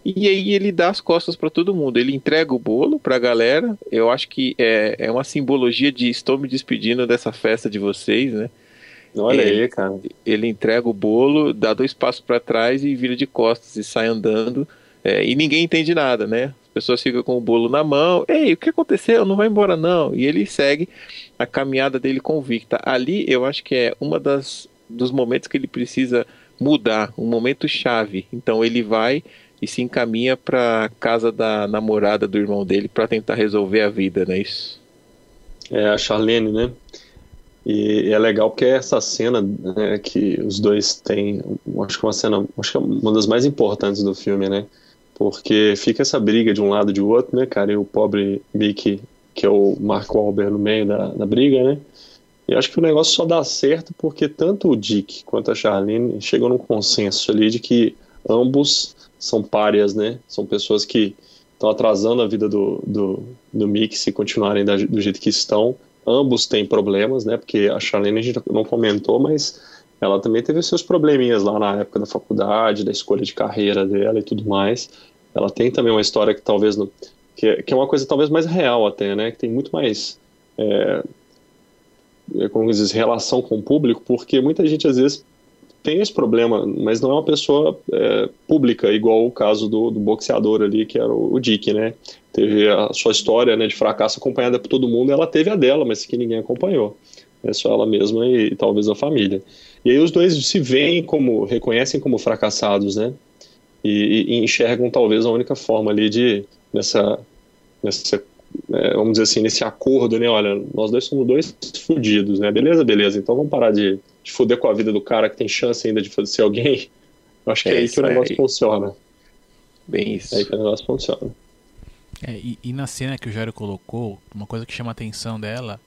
E aí ele dá as costas para todo mundo. Ele entrega o bolo para a galera. Eu acho que é, é uma simbologia de estou me despedindo dessa festa de vocês, né? Olha ele, aí, cara. Ele entrega o bolo, dá dois passos para trás e vira de costas e sai andando. É, e ninguém entende nada, né? As pessoas ficam com o bolo na mão. Ei, o que aconteceu? Não vai embora, não. E ele segue a caminhada dele convicta. Ali, eu acho que é uma das dos momentos que ele precisa mudar, um momento chave. Então ele vai e se encaminha para casa da namorada do irmão dele para tentar resolver a vida, não é isso? É a Charlene, né? E, é legal porque é essa cena né, que os dois têm, acho que é uma cena, acho que é uma das mais importantes do filme, né? Porque fica essa briga de um lado e de outro, né, cara? E o pobre Mickey, que é o Mark Wahlberg no meio da, da briga, né? E acho que o negócio só dá certo porque tanto o Dick quanto a Charlene chegam num consenso ali de que ambos são párias, né? São pessoas que estão atrasando a vida do, do, do Mick se continuarem da, do jeito que estão. Ambos têm problemas, né? Porque a Charlene a gente não comentou, mas ela também teve seus probleminhas lá na época da faculdade, da escolha de carreira dela e tudo mais. Ela tem também uma história que talvez não, que, que é uma coisa talvez mais real até, né? Que tem muito mais é, é como diz, relação com o público, porque muita gente às vezes tem esse problema, mas não é uma pessoa é, pública, igual o caso do, do boxeador ali, que era o, o, Dick, né? Teve a sua história né, de fracasso acompanhada por todo mundo, ela teve a dela, mas que ninguém acompanhou. É só ela mesma e, e talvez a família. E aí os dois se veem como, reconhecem como fracassados, né? E, e, enxergam talvez a única forma ali de, nessa, nessa é, vamos dizer assim, nesse acordo, né? Olha, nós dois somos dois fudidos, né? Beleza, beleza. Então vamos parar de, de fuder com a vida do cara que tem chance ainda de ser alguém. Eu acho que é, é aí que o negócio aí. funciona. Bem isso. É aí que o negócio funciona. É, e, e, na cena que o Jairo colocou, uma coisa que chama a atenção dela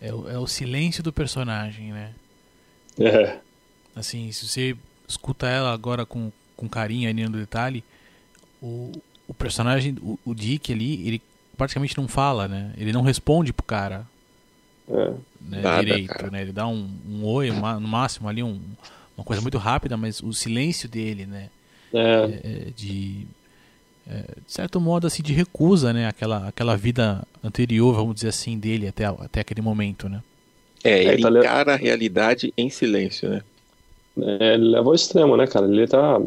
é o, é o silêncio do personagem, né? É. Assim, se você escuta ela agora com, com carinho ali no detalhe, o, o personagem, o, o Dick ali, ele praticamente não fala, né? Ele não responde pro cara. É. Né, Nada, direito, cara. né? Ele dá um, um oi, uma, no máximo ali, um, uma coisa muito rápida, mas o silêncio dele, né? É. é, é de, é, de certo modo, assim, de recusa, né? Aquela, aquela vida anterior, vamos dizer assim, dele até, até aquele momento, né? É, ele tá encara a realidade em silêncio, né? É, ele leva ao extremo, né, cara? Ele tá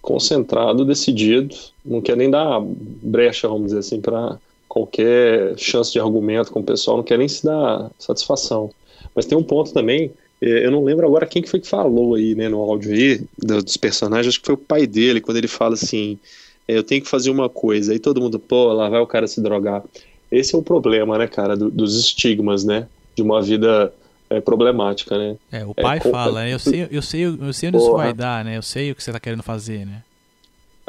concentrado, decidido, não quer nem dar brecha, vamos dizer assim, para qualquer chance de argumento com o pessoal, não quer nem se dar satisfação. Mas tem um ponto também, é, eu não lembro agora quem que foi que falou aí, né, no áudio aí, dos personagens, acho que foi o pai dele, quando ele fala assim, é, eu tenho que fazer uma coisa, aí todo mundo, pô, lá vai o cara se drogar. Esse é o problema, né, cara, do, dos estigmas, né, de uma vida é, problemática, né. É, o pai é, fala, eu sei, eu sei, eu sei onde Porra. isso vai dar, né, eu sei o que você tá querendo fazer, né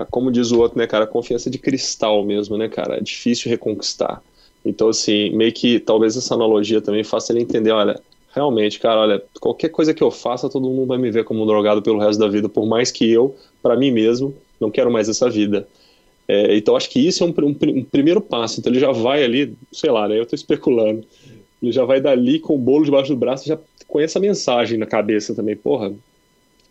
como diz o outro, né, cara, confiança de cristal mesmo, né, cara, é difícil reconquistar. Então, assim, meio que talvez essa analogia também faça ele entender, olha, realmente, cara, olha, qualquer coisa que eu faça, todo mundo vai me ver como um drogado pelo resto da vida, por mais que eu, para mim mesmo, não quero mais essa vida. É, então, acho que isso é um, um, um, primeiro passo. Então, ele já vai ali, sei lá, né, eu tô especulando, ele já vai dali com o bolo debaixo do braço, já com essa mensagem na cabeça também, porra,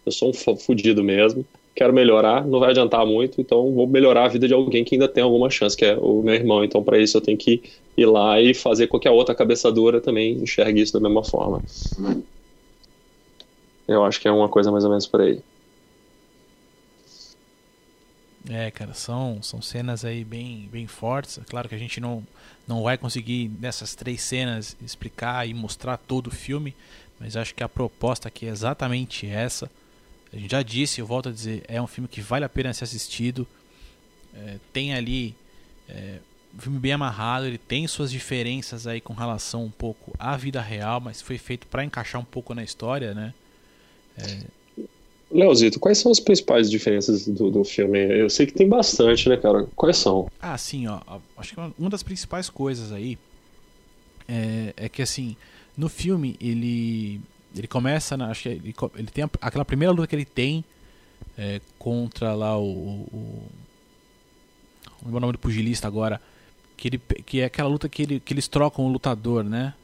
eu sou um fudido mesmo, quero melhorar, não vai adiantar muito, então vou melhorar a vida de alguém que ainda tem alguma chance, que é o meu irmão. Então, para isso, eu tenho que ir lá e fazer com que a outra cabeçadora também enxergue isso da mesma forma. Eu acho que é uma coisa mais ou menos por aí. É, cara, são, são cenas aí bem, bem fortes. É claro que a gente não, não vai conseguir nessas três cenas explicar e mostrar todo o filme, mas acho que a proposta aqui é exatamente essa. A gente já disse, eu volto a dizer, é um filme que vale a pena ser assistido. É, tem ali é, um filme bem amarrado, ele tem suas diferenças aí com relação um pouco à vida real, mas foi feito para encaixar um pouco na história, né? É... Leozito, quais são as principais diferenças do, do filme? Eu sei que tem bastante, né, cara? Quais são? Ah, sim, ó. Acho que uma das principais coisas aí é, é que, assim, no filme ele ele começa, na, acho que ele, ele tem a- aquela primeira luta que ele tem é, contra lá o, o, o não lembro o nome do pugilista agora, que ele que é aquela luta que, ele, que eles trocam o lutador, né?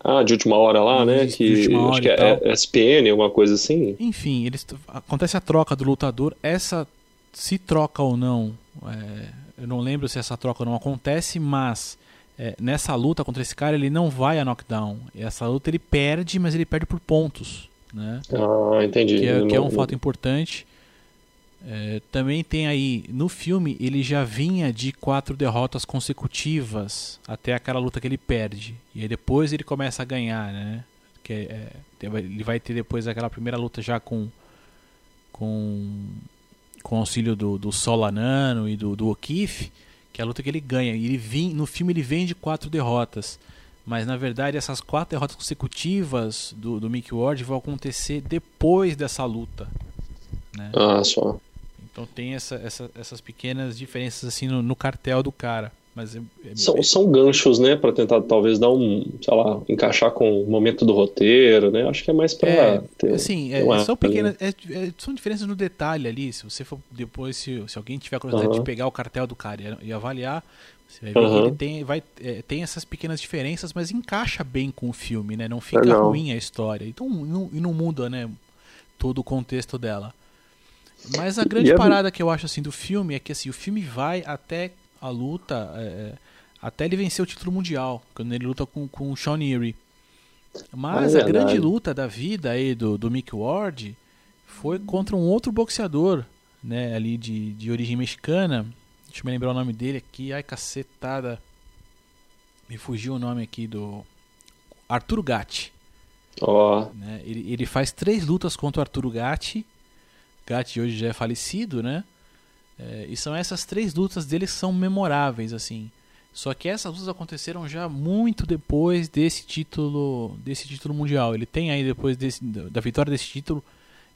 Ah, de última hora lá, né? De Que hora acho que é tal. SPN, alguma coisa assim. Enfim, eles acontece a troca do lutador. Essa se troca ou não, é, eu não lembro se essa troca não acontece, mas é, nessa luta contra esse cara ele não vai a knockdown. Essa luta ele perde, mas ele perde por pontos, né? Ah, entendi. Que é, Eu que é não- um fato importante. É, também tem aí no filme ele já vinha de quatro derrotas consecutivas até aquela luta que ele perde e aí depois ele começa a ganhar, né? Que é- é, ele vai ter depois aquela primeira luta já com com com auxílio do, do Solanano e do, do O'Keefe, que é a luta que ele ganha. E ele vem, no filme ele vem de quatro derrotas. Mas na verdade essas quatro derrotas consecutivas do, do Mick Ward vão acontecer depois dessa luta. Né? Ah, só. Então tem essa, essa- essas pequenas diferenças assim no, no cartel do cara. Mas é, é- São, são ganchos, né? Pra tentar talvez dar um, sei lá, encaixar com o momento do roteiro, né? Acho que é mais pra. É, ter- assim, ter é, são pequenas, é- é- são diferenças no detalhe ali. Se você for depois, se, se alguém tiver curiosidade Aham. de pegar o cartel do cara e, e avaliar, você vai ver que ele tem, vai, é, tem essas pequenas diferenças, mas encaixa bem com o filme, né? Não fica Legal. ruim a história. Então não, e não muda, né? Todo o contexto dela. Mas a grande E a- parada que eu acho assim do filme é que assim, o filme vai até a luta, é, até ele vencer o título mundial, quando ele luta com, com o Sean Erie. Mas É a grande luta da vida aí do, do Mick Ward foi contra um outro boxeador, né, ali de, de origem mexicana. Deixa eu me lembrar o nome dele aqui. Ai, cacetada. Me fugiu o nome aqui do Arturo Gatti. Ó, né? Ele, ele faz três lutas contra o Arturo Gatti. Gatti hoje já é falecido, né? É, e são essas três lutas dele que são memoráveis, assim. Só que essas lutas aconteceram já muito depois desse título, desse título mundial. Ele tem aí depois desse, da vitória desse título,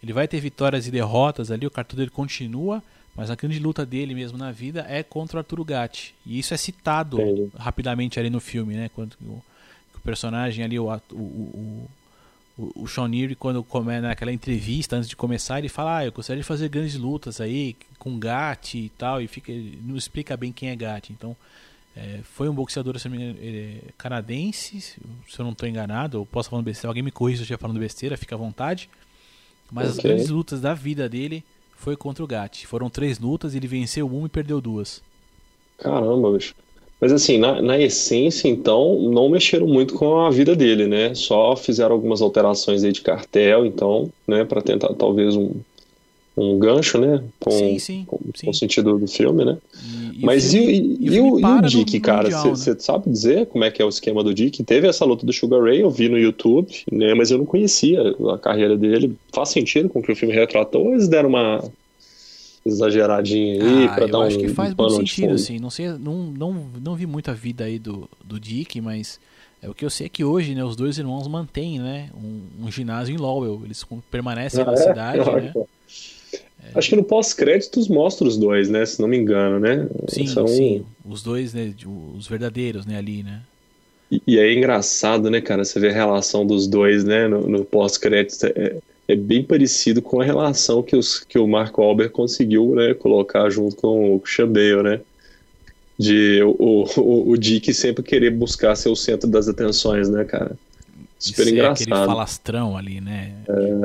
ele vai ter vitórias e derrotas ali, o cartão dele continua, mas a grande luta dele mesmo na vida é contra o Arturo Gatti. E isso é citado Entendi. rapidamente ali no filme, né? Quando o, o personagem ali, o, o, o, o Sean Neary, quando come naquela entrevista antes de começar, ele fala: Ah, eu gostaria de fazer grandes lutas aí com Gatti e tal, e fica, não explica bem quem é Gatti. Então, é, foi um boxeador se engano, é canadense, se eu não estou enganado, eu posso falando besteira, alguém me corrija se eu estiver falando besteira, fica à vontade. Mas as Ok. grandes lutas da vida dele foi contra o Gatti. Foram três lutas, ele venceu uma e perdeu duas. caramba, bicho. Mas assim, na, na essência, então, não mexeram muito com a vida dele, né? Só fizeram algumas alterações aí de cartel, então, né? Pra tentar talvez um, um gancho, né? Com, Sim, sim, com, sim. com o sentido do filme, né? E- Mas e, e o e, o, o Dick, no cara? Mundial, né? Você sabe dizer como é que é o esquema do Dick? Teve essa luta do Sugar Ray, eu vi no YouTube, né? Mas eu não conhecia a carreira dele. Faz sentido com o que o filme retratou ou eles deram uma exageradinha aí Ah, pra eu dar acho um que faz pano muito de sentido, assim. Não sei, não, não, não vi muita vida aí do, do Dick, mas é, o que eu sei é que hoje, né, os dois irmãos mantêm, né, um, um ginásio em Lowell. Eles permanecem na Ah, é? cidade, Ah, né? pô. Acho que no pós-créditos mostra os dois, né? Se não me engano, né? Sim, São- sim. Os dois, né, os verdadeiros, né, ali, né? E, e é engraçado, né, cara? Você vê a relação dos dois, né, no, no pós-crédito. É, é bem parecido com a relação que, os, que o Mark Wahlberg conseguiu, né, colocar junto com o Christian Bale, né? De o, o, o Dick sempre querer buscar ser o centro das atenções, né, cara? Super ser engraçado. aquele falastrão ali, né?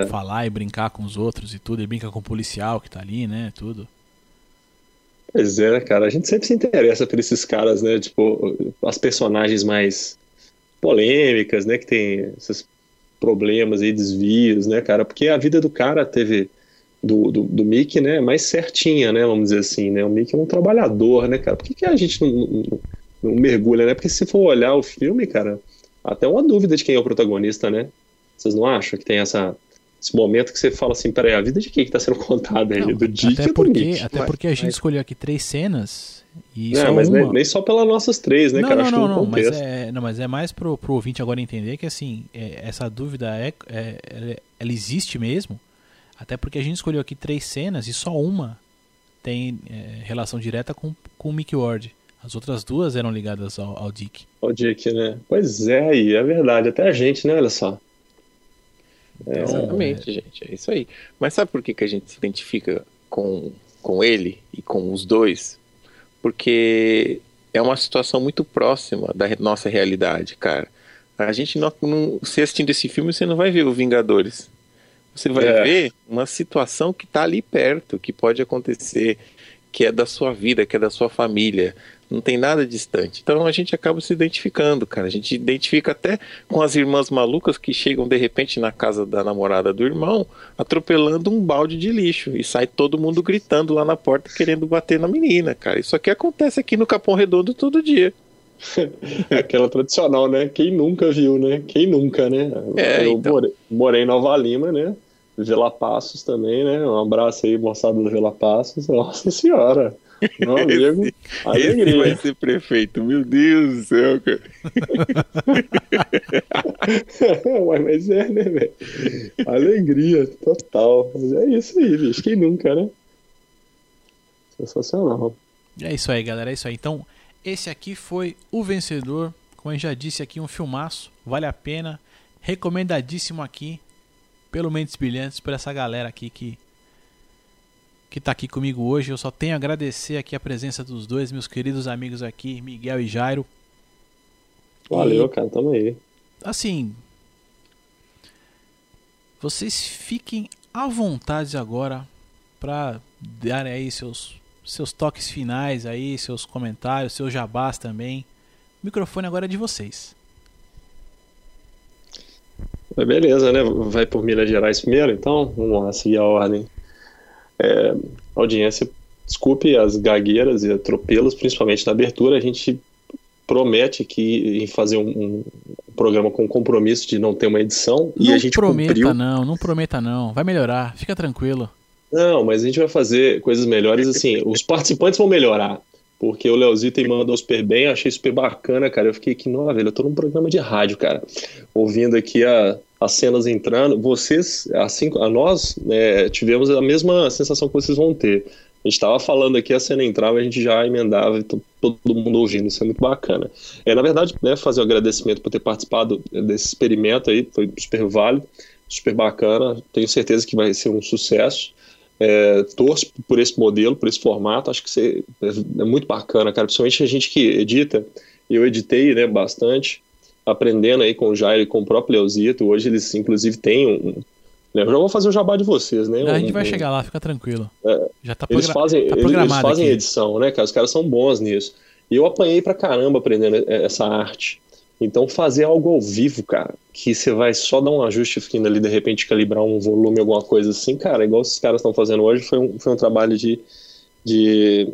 Falar e brincar com os outros e tudo. Ele brinca com o policial que tá ali, né? Tudo. Pois é, cara, a gente sempre se interessa por esses caras, né? Tipo, as personagens mais polêmicas, né? Que tem esses problemas aí, desvios, né, cara? Porque a vida do cara teve. Do, do, do Mickey, né? Mais certinha, né? Vamos dizer assim, né? O Mickey é um trabalhador, né, cara? Por que, que a gente não, não, não mergulha, né? Porque se for olhar o filme, cara, até uma dúvida de quem é o protagonista, né? Vocês não acham que tem essa. Esse momento que você fala assim, peraí, a vida de quem que tá sendo contada aí? Não, do Dick até ou do porque, Mickey? até Ué, porque a gente mas- escolheu aqui três cenas e Não, só mas uma... nem, nem só pelas nossas três, né, não, cara? não, Acho não, não, mas contexto. é, não, mas é mais pro, pro ouvinte agora entender que assim, é, essa dúvida é, é- ela, ela existe mesmo, até porque a gente escolheu aqui três cenas e só uma tem é, relação direta com, com o Mickey Ward. As outras duas eram ligadas ao, ao Dick. O Dick, né? Pois é, aí, é verdade. Até a gente, né? Olha só. É, Exatamente, gente. É isso aí. Mas sabe por que, que a gente se identifica com, com ele e com os dois? Porque é uma situação muito próxima da nossa realidade, cara. A gente não, não você assistindo esse filme, você não vai ver o Vingadores. Você vai É. ver uma situação que está ali perto, que pode acontecer, que é da sua vida, que é da sua família. Não tem nada distante. Então a gente acaba se identificando, cara. A gente identifica até com as irmãs malucas que chegam de repente na casa da namorada do irmão, atropelando um balde de lixo. E sai todo mundo gritando lá na porta querendo bater na menina, cara. Isso aqui acontece aqui no Capão Redondo todo dia. Aquela tradicional, né? Quem nunca viu, né? Quem nunca, né? É, eu então. morei, morei em Nova Lima, né? Vila Passos também, né? Um abraço aí, moçada do Vila Passos. Nossa senhora! Amigo, Esse alegria. vai ser prefeito. Meu Deus do céu, cara. Mas é, né, velho? Alegria total. Mas é isso aí, bicho. Quem nunca, né? Sensacional. É isso aí, galera. É isso aí. Então, esse aqui foi o vencedor. Como eu já disse aqui, um filmaço. Vale a pena. Recomendadíssimo aqui pelo Mentes Brilhantes, por essa galera aqui que que tá aqui comigo hoje. Eu só tenho a agradecer aqui a presença dos dois, meus queridos amigos aqui, Miguel e Jairo. Valeu, cara. Tamo aí. Assim, vocês fiquem à vontade agora para dar aí seus seus toques finais aí, seus comentários, seus jabás também. O microfone agora é de vocês. Beleza, né? Vai por Minas Gerais primeiro, então? Vamos lá, seguir a ordem. É, audiência, desculpe as gagueiras e atropelos, principalmente na abertura. A gente promete aqui em fazer um, um programa com compromisso de não ter uma edição e não a gente prometa cumpriu. não, não prometa não. Vai melhorar, fica tranquilo. Não, mas a gente vai fazer coisas melhores assim. Os participantes vão melhorar. Porque o Leozito mandou super bem, achei super bacana, cara. Eu fiquei aqui, não, velho, eu tô num programa de rádio, cara. Ouvindo aqui a, as cenas entrando. Vocês, assim, a nós, né, tivemos a mesma sensação que vocês vão ter. A gente tava falando aqui, a cena entrava, a gente já emendava e to- todo mundo ouvindo. Isso é muito bacana. É, na verdade, né, fazer o agradecimento por ter participado desse experimento aí, foi super válido, super bacana. Tenho certeza que vai ser um sucesso. É, torço por esse modelo, por esse formato, acho que você, é, é muito bacana, cara. Principalmente a gente que edita, eu editei né, bastante, aprendendo aí com o Jair e com o próprio Leozito. Hoje eles, inclusive, têm um. né, eu já vou fazer o jabá de vocês, né? a gente um- vai um- chegar lá, fica tranquilo. Já tá, eles fazem, tá eles- eles, programado fazem aqui. edição, né, cara? Os caras são bons nisso. E eu apanhei pra caramba aprendendo essa arte. Então, fazer algo ao vivo, cara, que você vai só dar um ajuste fino ali, de repente calibrar um volume, alguma coisa assim, cara, igual esses caras estão fazendo hoje, foi um, foi um trabalho de, de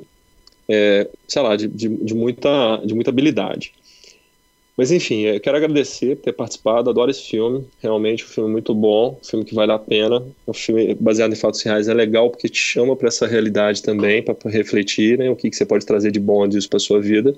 é, sei lá, de, de, de muita, de muita habilidade. Mas enfim, eu quero agradecer por ter participado, adoro esse filme, realmente um filme muito bom, um filme que vale a pena, um filme baseado em fatos reais, é legal porque te chama para essa realidade também, para refletir, né, o que, que você pode trazer de bom disso para sua vida.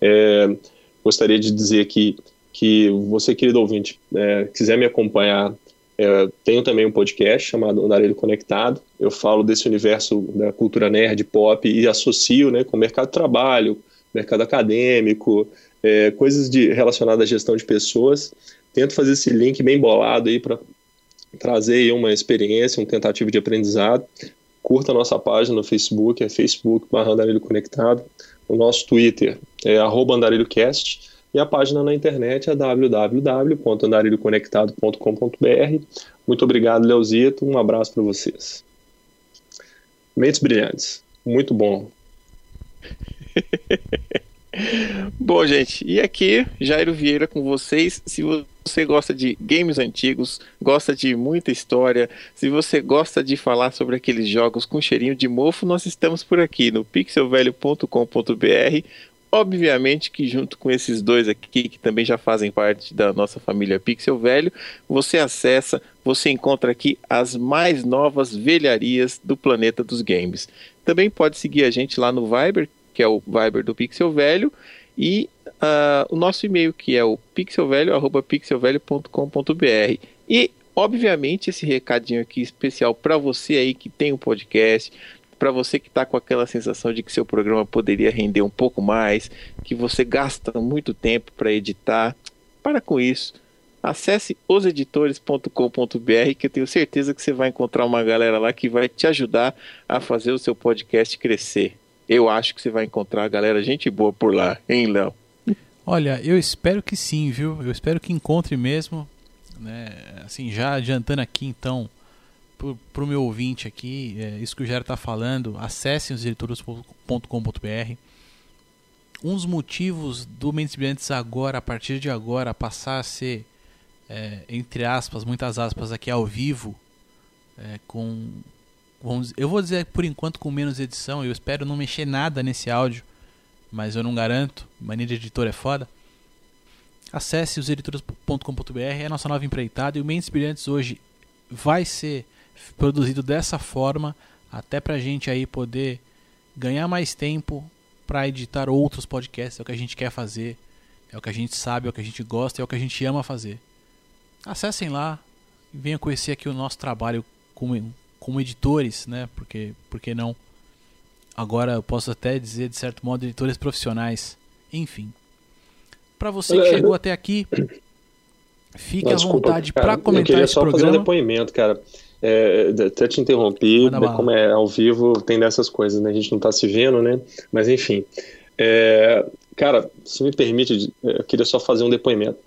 É, gostaria de dizer que, que você, querido ouvinte, é, quiser me acompanhar, é, tenho também um podcast chamado Andarilho Conectado. Eu falo desse universo da cultura nerd, pop e associo né, com o mercado de trabalho, mercado acadêmico, é, coisas de, relacionadas à gestão de pessoas. Tento fazer esse link bem bolado aí para trazer aí uma experiência, um tentativo de aprendizado. Curta a nossa página no Facebook, é facebook.com Andarilho Conectado. O nosso Twitter é arroba andarilhocast e a página na internet é www.andarilhoconectado.com.br. Muito obrigado, Leozito. Um abraço para vocês. Mentes brilhantes. Muito bom. Bom, gente, e aqui, Jairo Vieira com vocês. Se você gosta de games antigos, gosta de muita história, se você gosta de falar sobre aqueles jogos com cheirinho de mofo, nós estamos por aqui no pixelvelho.com.br. Obviamente que junto com esses dois aqui, que também já fazem parte da nossa família Pixel Velho, você acessa, você encontra aqui as mais novas velharias do planeta dos games. Também pode seguir a gente lá no Viber, que é o Viber do Pixel Velho, e uh, o nosso e-mail, que é o pixelvelho.pixelvelho.com.br. E, obviamente, esse recadinho aqui especial para você aí que tem um podcast, para você que está com aquela sensação de que seu programa poderia render um pouco mais, que você gasta muito tempo para editar, para com isso. Acesse oseditores.com.br que eu tenho certeza que você vai encontrar uma galera lá que vai te ajudar a fazer o seu podcast crescer. Eu acho que você vai encontrar galera gente boa por lá, hein, Léo? Olha, eu espero que sim, viu? Eu espero que encontre mesmo. Né? Assim, já adiantando aqui então para o meu ouvinte aqui, é, isso que o Gero está falando, acessem os editores.com.br. Um dos motivos do Mentes Brilhantes agora, a partir de agora, passar a ser, é, entre aspas, muitas aspas aqui ao vivo, é, com. Vamos, eu vou dizer por enquanto com menos edição, eu espero não mexer nada nesse áudio, mas eu não garanto, mania de editor é foda. Acesse os editores.com.br, é a nossa nova empreitada e o Mentes Brilhantes hoje vai ser produzido dessa forma, até para a gente aí poder ganhar mais tempo para editar outros podcasts. É o que a gente quer fazer, é o que a gente sabe, é o que a gente gosta, é o que a gente ama fazer. Acessem lá e venham conhecer aqui o nosso trabalho como, como editores, né? Porque, porque não? Agora eu posso até dizer, de certo modo, editores profissionais. Enfim. Para você que chegou até aqui, fique à vontade para comentar eu queria esse só programa. fazer um depoimento, cara. É, até te interrompi, como é ao vivo, tem dessas coisas, né? A gente não tá se vendo, né? Mas enfim. É, cara, se me permite, eu queria só fazer um depoimento.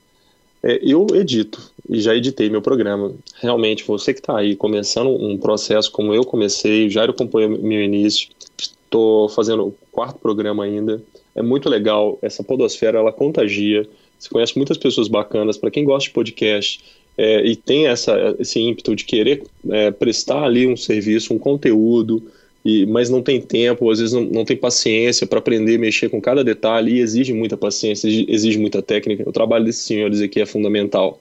É, eu edito e já editei meu programa. Realmente, você que está aí começando um processo como eu comecei, já acompanhou meu início, estou fazendo o quarto programa ainda. É muito legal, essa podosfera ela contagia. Você conhece muitas pessoas bacanas. Para quem gosta de podcast, é, e tem essa, esse ímpeto de querer é, prestar ali um serviço, um conteúdo, e, mas não tem tempo, às vezes não, não tem paciência para aprender mexer com cada detalhe e exige muita paciência, exige, muita técnica. O trabalho desses senhores aqui é fundamental.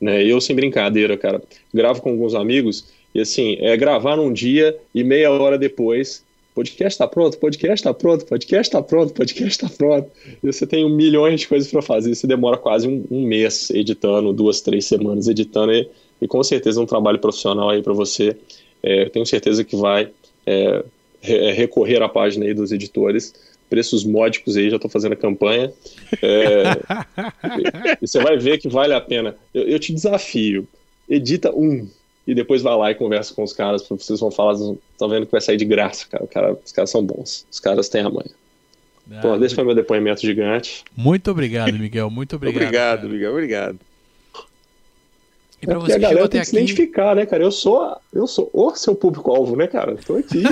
Né? Eu, sem brincadeira, cara, gravo com alguns amigos e assim, é gravar num dia e meia hora depois podcast está pronto, podcast está pronto, podcast está pronto, podcast está pronto. E você tem um milhões de coisas para fazer, você demora quase um, um, mês editando, duas, três semanas editando, e, e com certeza é um trabalho profissional aí para você. É, tenho certeza que vai é, re recorrer à página aí dos editores. Preços módicos aí, já estou fazendo a campanha. É, e, e, você vai ver que vale a pena. Eu, eu te desafio, edita um, e depois vai lá e conversa com os caras, vocês vão falar, estão vendo que vai sair de graça, cara. cara. Os caras são bons, os caras têm a manha. Ah, Pô, esse foi meu depoimento gigante. Muito obrigado, Miguel. Muito obrigado. obrigado, cara. Miguel. Obrigado. E pra é você a galera tem que se identificar, né, cara? Eu sou, eu sou o seu público-alvo, né, cara? Tô aqui.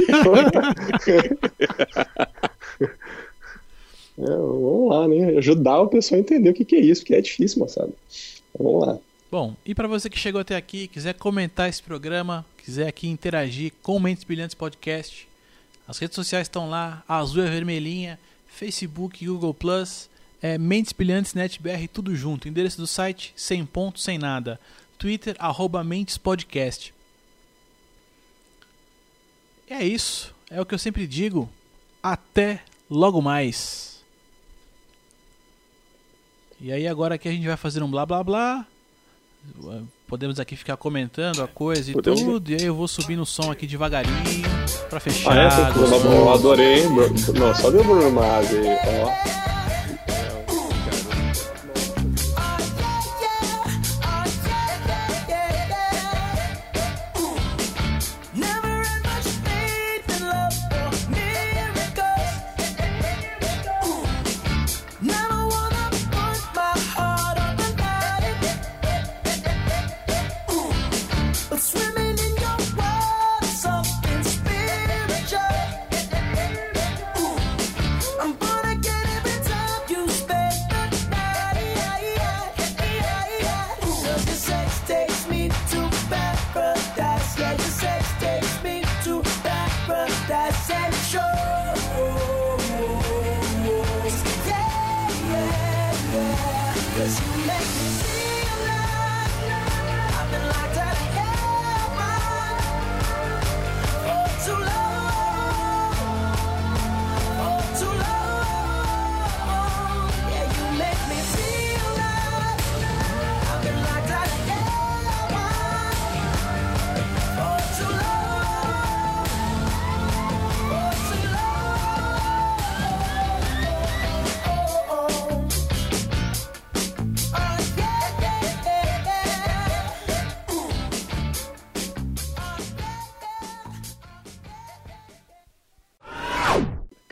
é, vamos lá, né? Ajudar o pessoal a entender o que, que é isso, porque é difícil, moçada. Vamos lá. Bom, e para você que chegou até aqui, quiser comentar esse programa, quiser aqui interagir com Mentes Brilhantes Podcast, as redes sociais estão lá, a azul é vermelhinha, Facebook, Google Plus, é Mentes Brilhantes NetBR, tudo junto. Endereço do site, sem ponto, sem nada. Twitter, arroba Mentes Podcast. É isso, é o que eu sempre digo. Até logo mais. E aí agora que a gente vai fazer um blá blá blá podemos aqui ficar comentando a coisa e podemos. tudo, e aí eu vou subir no som aqui devagarinho pra fechar. Ah, é? Eu adorei? Não, só deu Bruno Mars aí, ó.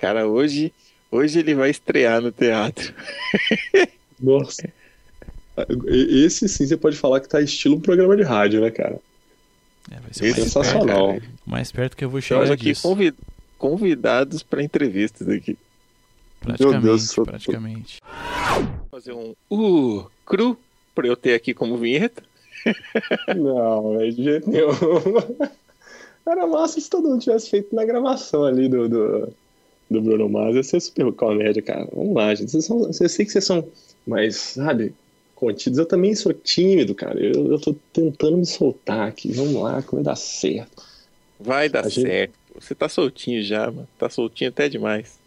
Cara, hoje, hoje ele vai estrear no teatro. Nossa. Esse sim você pode falar que tá estilo um programa de rádio, né, cara? É, vai ser mais Sensacional. perto, mais perto que eu vou Estamos chegar aqui disso. convi- convidados para entrevistas aqui. Praticamente, Meu Deus, praticamente. Fazer um uh, cru para eu ter aqui como vinheta. Não, velho, de jeito nenhum. Era massa se todo mundo tivesse feito na gravação ali do, do, do Bruno Mars. Ia ser super comédia, cara. Vamos lá, gente. Vocês são, eu sei que vocês são mais, sabe, contidos. Eu também sou tímido, cara. Eu, eu tô tentando me soltar aqui. Vamos lá, que vai dar certo. Vai dar A gente- certo. Você tá soltinho já, mano. Tá soltinho até demais.